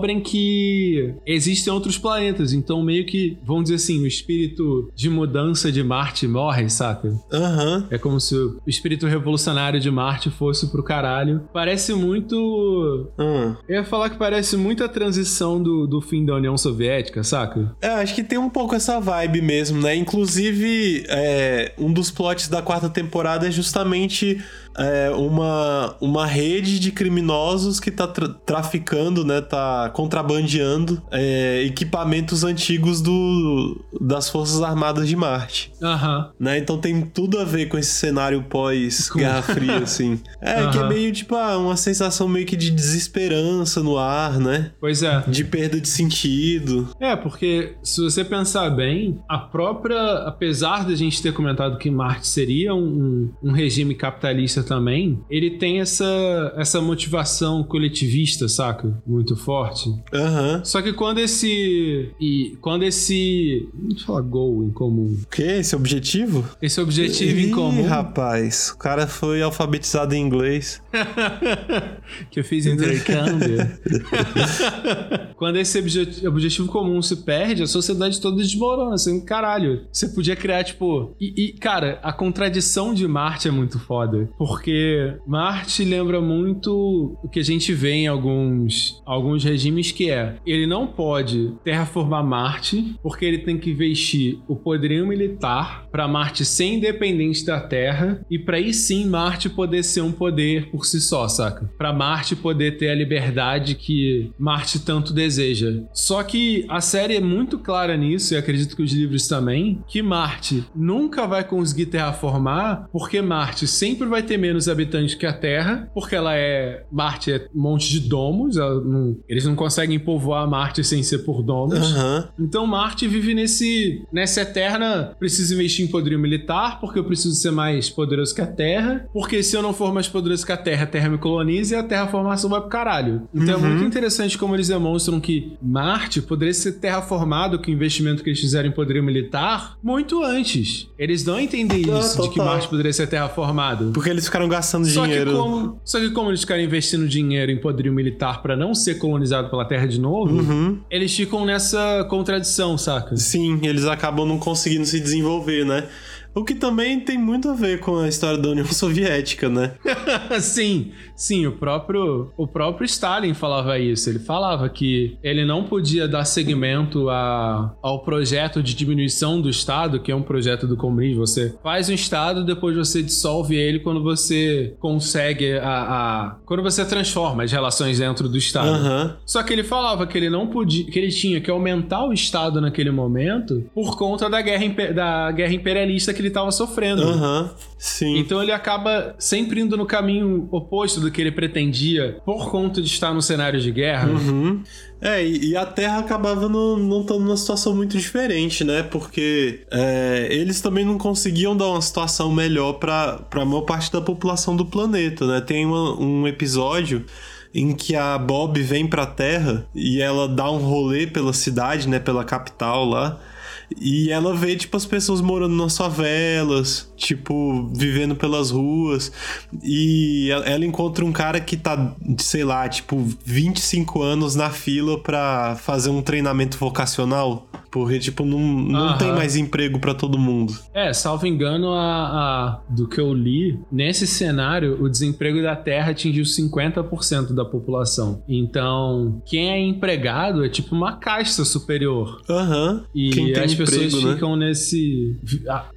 descobrem que existem outros planetas. Então, meio que, vamos dizer assim, o espírito de mudança de Marte morre, saca? Aham. É como se o espírito revolucionário de Marte fosse pro caralho. Parece muito. Hum. Eu ia falar que parece muito a transição do, do fim da União Soviética, saca? É, acho que tem um pouco essa vibe mesmo, né? Inclusive, é, um dos plots da quarta temporada é justamente é, uma, uma rede de criminosos que tá tra- traficando, né? Tá contrabandeando é, equipamentos antigos do, das Forças Armadas de Marte. Aham. Né? Então tem tudo a ver com esse cenário pós-Guerra Fria, assim. É, que é meio tipo ah, uma sensação meio que de desesperança no ar, né? Pois é. De perda de sentido. É, porque se você pensar bem, a própria. Apesar da gente ter comentado que Marte seria um, um regime capitalista também, ele tem essa, essa motivação coletivista, saca? Muito forte. Aham. Só que quando esse. E quando esse. Vamos falar gol em comum. O que? Esse objetivo? Esse objetivo em Ih, comum. rapaz, o cara foi alfabetizado em inglês. (laughs) que eu fiz intercâmbio. (laughs) Quando esse obje- objetivo comum se perde, a sociedade toda desmorona. Assim, caralho. Você podia criar, tipo. E, e, cara, a contradição de Marte é muito foda. Porque Marte lembra muito o que a gente vê em alguns, alguns regimes, que é ele não pode terraformar Marte, porque ele tem que vestir o poderio militar pra Marte ser independente da Terra e pra aí sim Marte poder ser um poder por si só, saca? Pra Marte poder ter a liberdade que Marte tanto deseja. Só que a série é muito clara nisso, e acredito que os livros também, que Marte nunca vai conseguir terraformar, porque Marte sempre vai ter menos habitantes que a Terra, porque ela é. Marte é um monte de domos, não- eles não conseguem povoar Marte sem ser por domos. Aham. Então Marte vive nesse nessa eterna preciso investir em poderio militar porque eu preciso ser mais poderoso que a Terra, porque se eu não for mais poderoso que a Terra, a Terra me coloniza e a terraformação vai pro caralho. Então Uhum. é muito interessante como eles demonstram que Marte poderia ser terraformado com o investimento que eles fizeram em poderio militar muito antes. Eles dão a entender Ah, isso, de que. Marte poderia ser terraformado. Porque eles ficaram gastando Só que, dinheiro. como, só que como eles ficaram investindo dinheiro em poderio militar pra não ser colonizado pela Terra de novo, Uhum. eles ficam nessa contradição, saca? Sim, eles acabam não conseguindo se desenvolver, né? O que também tem muito a ver com a história da União (laughs) Soviética, né? (laughs) sim, sim, o próprio, o próprio Stalin falava isso. Ele falava que ele não podia dar seguimento a, ao projeto de diminuição do Estado, que é um projeto do comunismo. Você faz um Estado, depois você dissolve ele quando você consegue a. a- quando você transforma as relações dentro do Estado. Aham. Só que ele falava que ele não podia, que ele tinha que aumentar o Estado naquele momento por conta da guerra, da guerra imperialista que ele estava sofrendo. Aham. Sim. Então ele acaba sempre indo no caminho oposto do que ele pretendia por conta de estar no cenário de guerra. Uhum. É, e, a Terra acabava não, não estando numa situação muito diferente, né? Porque é, eles também não conseguiam dar uma situação melhor para a maior parte da população do planeta, né? Tem uma, um episódio em que a Bob vem pra Terra e ela dá um rolê pela cidade, né? Pela capital lá. E ela vê, tipo, as pessoas morando nas favelas, tipo, vivendo pelas ruas. E ela encontra um cara que tá, sei lá, tipo, 25 anos na fila pra fazer um treinamento vocacional. Porque, tipo, não, não tem mais emprego para todo mundo. É, salvo engano, a, a, do que eu li, nesse cenário, o desemprego da Terra atingiu 50% da população. Então, quem é empregado é tipo uma casta superior. Aham. E quem tem as emprego, pessoas né? ficam nesse.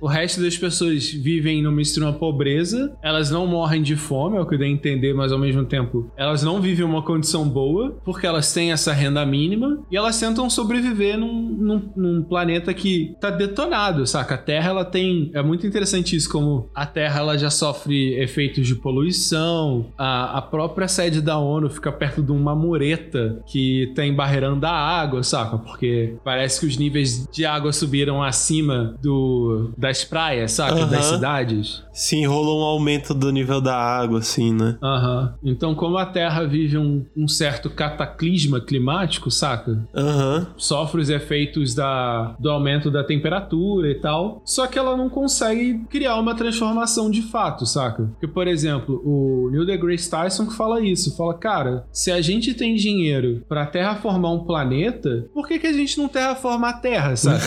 O resto das pessoas vivem numa extrema pobreza, elas não morrem de fome, é o que eu dei a entender, mas ao mesmo tempo, elas não vivem uma condição boa, porque elas têm essa renda mínima e elas tentam sobreviver num, num num, planeta que tá detonado, saca? A Terra, ela tem... É muito interessante isso, como a Terra, ela já sofre efeitos de poluição, a, a própria sede da ONU fica perto de uma mureta que tá embarreirando a água, saca? Porque parece que os níveis de água subiram acima do, das praias, saca? Uhum. Das cidades. Sim, rolou um aumento do nível da água, assim, né? Aham. Então, como a Terra vive um, um certo cataclisma climático, saca? Aham. Sofre os efeitos da, do aumento da temperatura e tal. Só que ela não consegue criar uma transformação de fato, saca? Porque, por exemplo, o Neil deGrasse Tyson que fala isso. Fala, cara, se a gente tem dinheiro pra terraformar um planeta, por que, que a gente não terraforma a Terra, saca?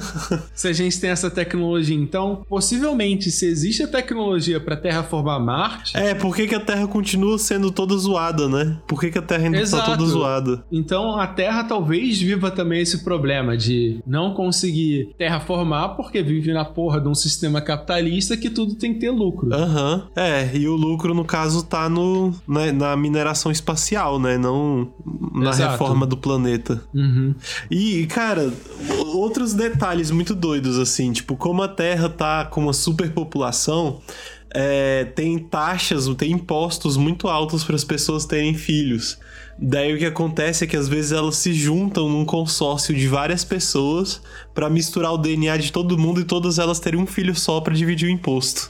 (laughs) se a gente tem essa tecnologia. Então, possivelmente, se existe a tecnologia pra terraformar Marte... É, por que, que a Terra continua sendo toda zoada, né? Por que, que a Terra ainda Exato. tá toda zoada? Então, a Terra talvez viva também esse problema de de não conseguir terraformar porque vive na porra de um sistema capitalista que tudo tem que ter lucro. Aham. Uhum. É, e o lucro, no caso, tá no, na, na mineração espacial, né? Não na Exato. reforma do planeta. Uhum. E, cara, outros detalhes muito doidos, assim, tipo, como a Terra tá com uma superpopulação. É, tem taxas, tem impostos muito altos para as pessoas terem filhos. Daí o que acontece é que às vezes elas se juntam num consórcio de várias pessoas para misturar o DNA de todo mundo e todas elas terem um filho só para dividir o imposto.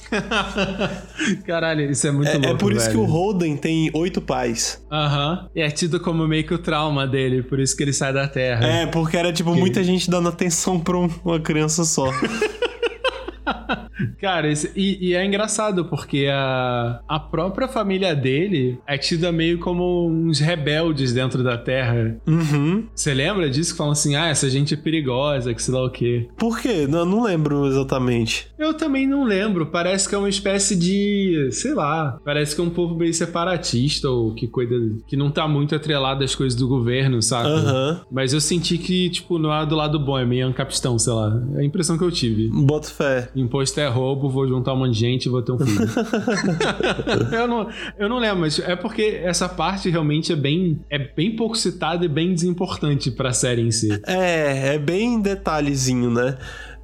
(laughs) Caralho, isso é muito é, louco. É por isso velho. que o Holden tem oito pais. Aham. Uhum. E é tido como meio que o trauma dele, por isso que ele sai da Terra. É, porque era tipo que... muita gente dando atenção pra uma criança só. (laughs) Cara, esse, e, e, é engraçado porque a, a própria família dele é tida meio como uns rebeldes dentro da Terra. Uhum. Você lembra disso? Que falam assim, ah, essa gente é perigosa, que sei lá o quê. Por quê? Não, não lembro exatamente. Eu também não lembro. Parece que é uma espécie de, sei lá, parece que é um povo bem separatista ou que cuida, que não tá muito atrelado às coisas do governo, sabe? Uhum. Mas eu senti que, tipo, não é do lado bom, é meio capistão, sei lá. É a impressão que eu tive. Boto fé. Imposto é roubo, vou juntar um monte de gente e vou ter um filho. (laughs) eu, não, eu não lembro, mas é porque essa parte realmente é bem, é bem pouco citada e bem desimportante pra série em si. É, é bem detalhezinho, né?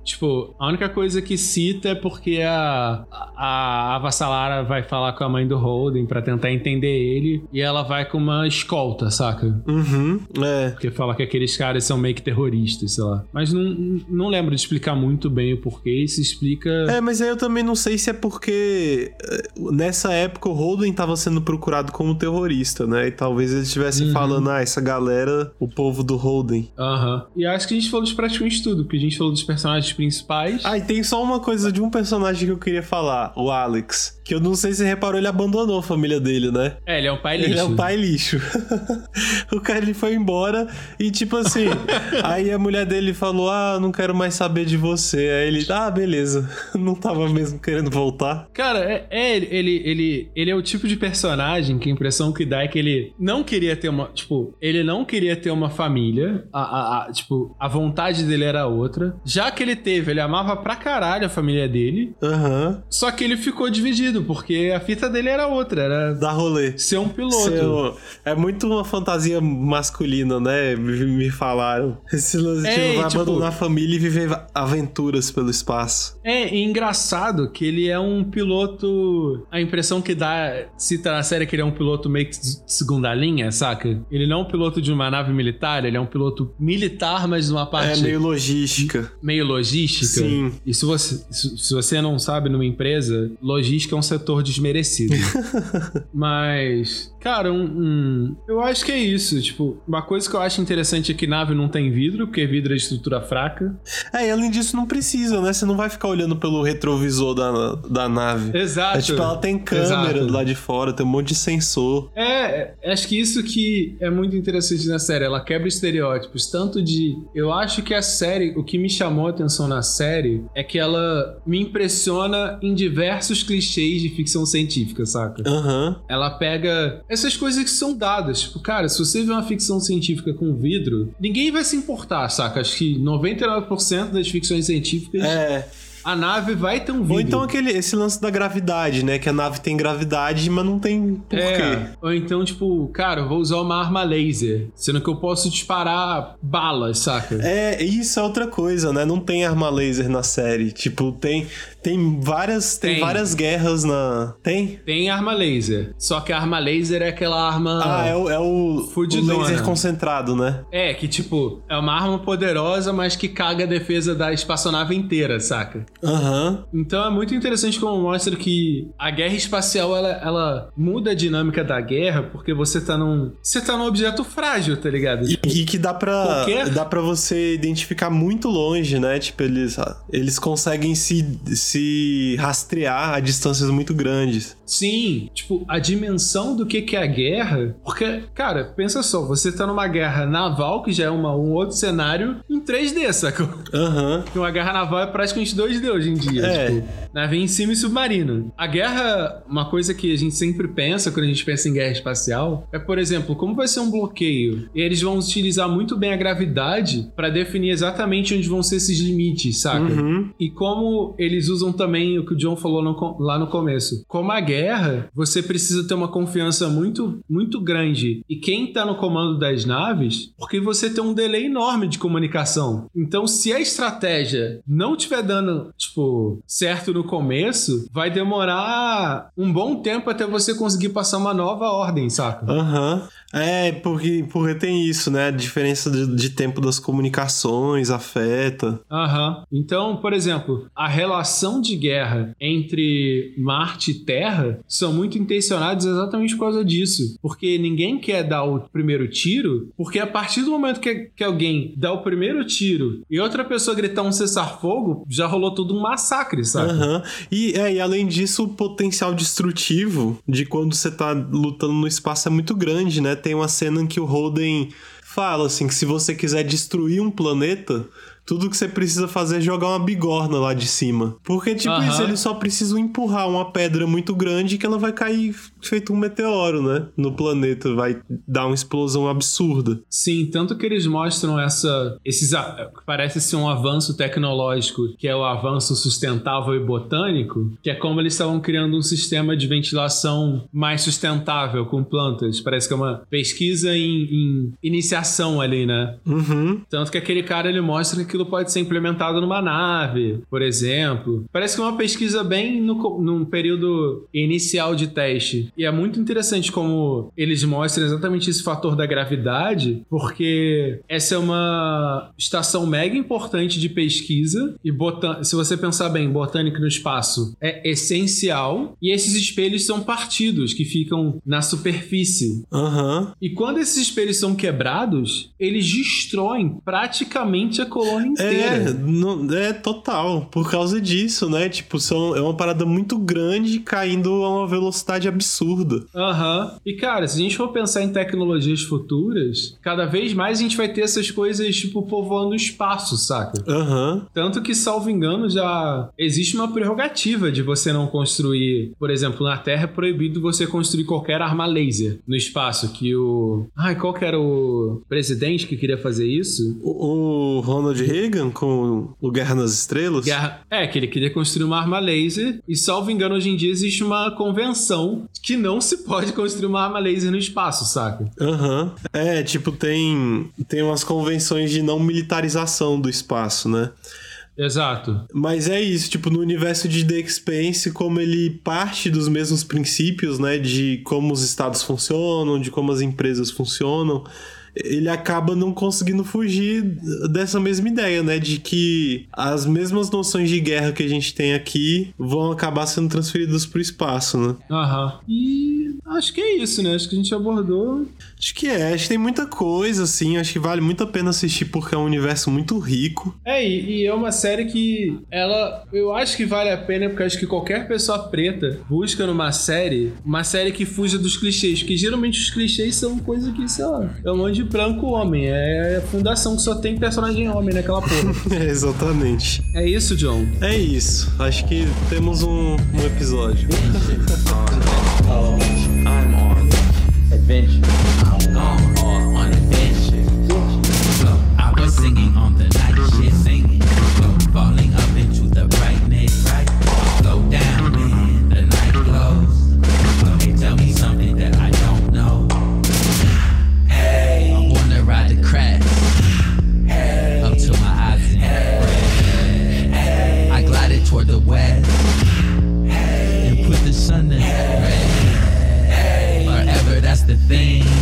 Tipo, a única coisa que cita é porque a, a Ava Salara vai falar com a mãe do Holden para tentar entender ele e ela vai com uma escolta, saca? Uhum, é. Porque fala que aqueles caras são meio que terroristas, sei lá. Mas não, não lembro de explicar muito bem o porquê, se explica... É, mas aí eu também não sei se é porque eh, nessa época o Holden tava sendo procurado como terrorista, né? E talvez eles estivessem uhum. falando, ah, essa galera, o povo do Holden. Aham. Uhum. E acho que a gente falou dos praticamente tudo, porque a gente falou dos personagens principais. Ah, e tem só uma coisa de um personagem que eu queria falar, o Alex. Que eu não sei se reparou, ele abandonou a família dele, né? É, ele é um pai lixo. Ele é um pai lixo. (laughs) o cara ele foi embora e tipo assim, (laughs) aí a mulher dele falou: "Ah, não quero mais saber de você". Aí ele: "Ah, beleza". (laughs) Não tava mesmo querendo voltar. Cara, é, é ele, ele, ele é o tipo de personagem que a impressão que dá é que ele não queria ter uma, tipo, ele não queria ter uma família, a, a, a tipo, a vontade dele era outra. Já que ele teve, ele amava pra caralho a família dele. Aham. Uhum. Só que ele ficou dividido sentido, porque a fita dele era outra, era Dar rolê. ser um piloto. Ser É muito uma fantasia masculina, né? Me, me falaram. Esse lance É, de vai tipo- abandonar a família e viver aventuras pelo espaço. É, e engraçado que ele é um piloto. A impressão que dá, cita na série que ele é um piloto meio que de segunda linha, saca? Ele não é um piloto de uma nave militar, ele é um piloto militar, mas de uma parte É meio logística. meio logística. Sim. E se você, se você não sabe numa empresa, logística é um setor desmerecido. (laughs) Mas, cara, um, um- eu acho que é isso. Tipo, uma coisa que eu acho interessante é que nave não tem vidro, porque vidro é de estrutura fraca. É, e além disso, não precisa, né? Você não vai ficar olhando pelo retrovisor da, da nave. Exato. É tipo, ela tem câmera Exato. lá de fora, tem um monte de sensor. É, é, acho que isso que é muito interessante na série. Ela quebra estereótipos, tanto de. Eu acho que a série, o que me chamou a atenção na série é que ela me impressiona em diversos clichês de ficção científica, saca? Aham. Ela pega essas coisas que são dadas. Tipo, cara, se você vê uma ficção científica com vidro, ninguém vai se importar, saca? Acho que 99% das ficções científicas, É. a nave vai ter um vidro. Ou então aquele, esse lance da gravidade, né? Que a nave tem gravidade, mas não tem porquê. É, ou então, tipo, cara, eu vou usar uma arma laser, sendo que eu posso disparar balas, saca? É, isso é outra coisa, né? Não tem arma laser na série. Tipo, tem tem várias tem, Tem. várias guerras na tem? Tem arma laser, só que a arma laser é aquela arma. Ah, é o, é o, o laser concentrado, né? É, que tipo, é uma arma poderosa, mas que caga a defesa da espaçonave inteira, saca? Aham. Então é muito interessante como mostra que a guerra espacial ela, ela muda a dinâmica da guerra porque você tá num. Você tá num objeto frágil, tá ligado? E, e que dá pra, Qualquer- dá pra você identificar muito longe, né? Tipo, eles, eles conseguem se, se rastrear a distâncias muito grandes. Sim, tipo, a dimensão do que, que é a guerra. Porque, cara, pensa só, você tá numa guerra naval, que já é uma, um outro cenário, em 3D, sacou? Aham. Porque uma guerra naval é praticamente 2D hoje em dia. É. Tipo, navio em cima e submarino. A guerra, uma coisa que a gente sempre pensa quando a gente pensa em guerra espacial, é, por exemplo, como vai ser um bloqueio? E eles vão utilizar muito bem a gravidade pra definir exatamente onde vão ser esses limites, saca? Uhum. E como eles usam também o que o John falou no lá no começo. Como a guerra, você precisa ter uma confiança muito, muito grande. E quem tá no comando das naves, porque você tem um delay enorme de comunicação. Então, se a estratégia não tiver dando, tipo, certo no começo, vai demorar um bom tempo até você conseguir passar uma nova ordem, saca? Aham. É, porque, porque tem isso, né? A diferença de, de tempo das comunicações afeta. Aham. Então, por exemplo, a relação de guerra entre Marte e Terra são muito intencionados exatamente por causa disso. Porque ninguém quer dar o primeiro tiro, porque a partir do momento que, que alguém dá o primeiro tiro e outra pessoa gritar um cessar-fogo, já rolou tudo um massacre, sabe? Aham. E, é, e além disso, o potencial destrutivo de quando você tá lutando no espaço é muito grande, né? Tem uma cena em que o Holden fala assim que se você quiser destruir um planeta, tudo que você precisa fazer é jogar uma bigorna lá de cima. Porque, tipo Aham. isso, eles só precisam empurrar uma pedra muito grande que ela vai cair feito um meteoro, né? No planeta. Vai dar uma explosão absurda. Sim, tanto que eles mostram essa, esses, parece ser um avanço tecnológico, que é o avanço sustentável e botânico, que é como eles estavam criando um sistema de ventilação mais sustentável com plantas. Parece que é uma pesquisa em, em iniciação ali, né? Uhum. Tanto que aquele cara ele mostra que aquilo pode ser implementado numa nave, por exemplo. Parece que é uma pesquisa bem no, num período inicial de teste. E é muito interessante como eles mostram exatamente esse fator da gravidade, porque essa é uma estação mega importante de pesquisa. E botan se você pensar bem, botânica no espaço é essencial. E esses espelhos são partidos que ficam na superfície. Aham. E quando esses espelhos são quebrados, eles destroem praticamente a colônia É, inteira. não- é total. Por causa disso, né? Tipo, são, é uma parada muito grande caindo a uma velocidade absurda. Aham. E cara, se a gente for pensar em tecnologias futuras, cada vez mais a gente vai ter essas coisas, tipo, povoando o espaço, saca? Aham. Tanto que, salvo engano, já existe uma prerrogativa de você não construir. Por exemplo, na Terra é proibido você construir qualquer arma laser no espaço. Que o. Ai, qual que era o presidente que queria fazer isso? O, o Ronald Reagan com o Guerra nas Estrelas? Guerra... É, que ele queria construir uma arma laser. E, salvo engano, hoje em dia existe uma convenção que não se pode (laughs) construir uma arma laser no espaço, saca? Aham. Uhum. É, tipo, tem, tem umas convenções de não militarização do espaço, né? Exato. Mas é isso, tipo, no universo de The Expanse, como ele parte dos mesmos princípios, né, de como os estados funcionam, de como as empresas funcionam, ele acaba não conseguindo fugir dessa mesma ideia, né? De que as mesmas noções de guerra que a gente tem aqui vão acabar sendo transferidas pro espaço, né? Aham. E acho que é isso, né? Acho que a gente abordou. Acho que é, acho que tem muita coisa, assim. Acho que vale muito a pena assistir porque é um universo muito rico. É, e, e é uma série que ela. Eu acho que vale a pena porque acho que qualquer pessoa preta busca numa série uma série que fuja dos clichês. Porque geralmente os clichês são coisas que, sei lá, é um monte de de branco homem. É a fundação que só tem personagem homem naquela porra. é, (laughs) exatamente. É isso, John? É isso. Acho que temos um, um episódio. I'm on adventure. I'm on adventure. I was singing on the thing.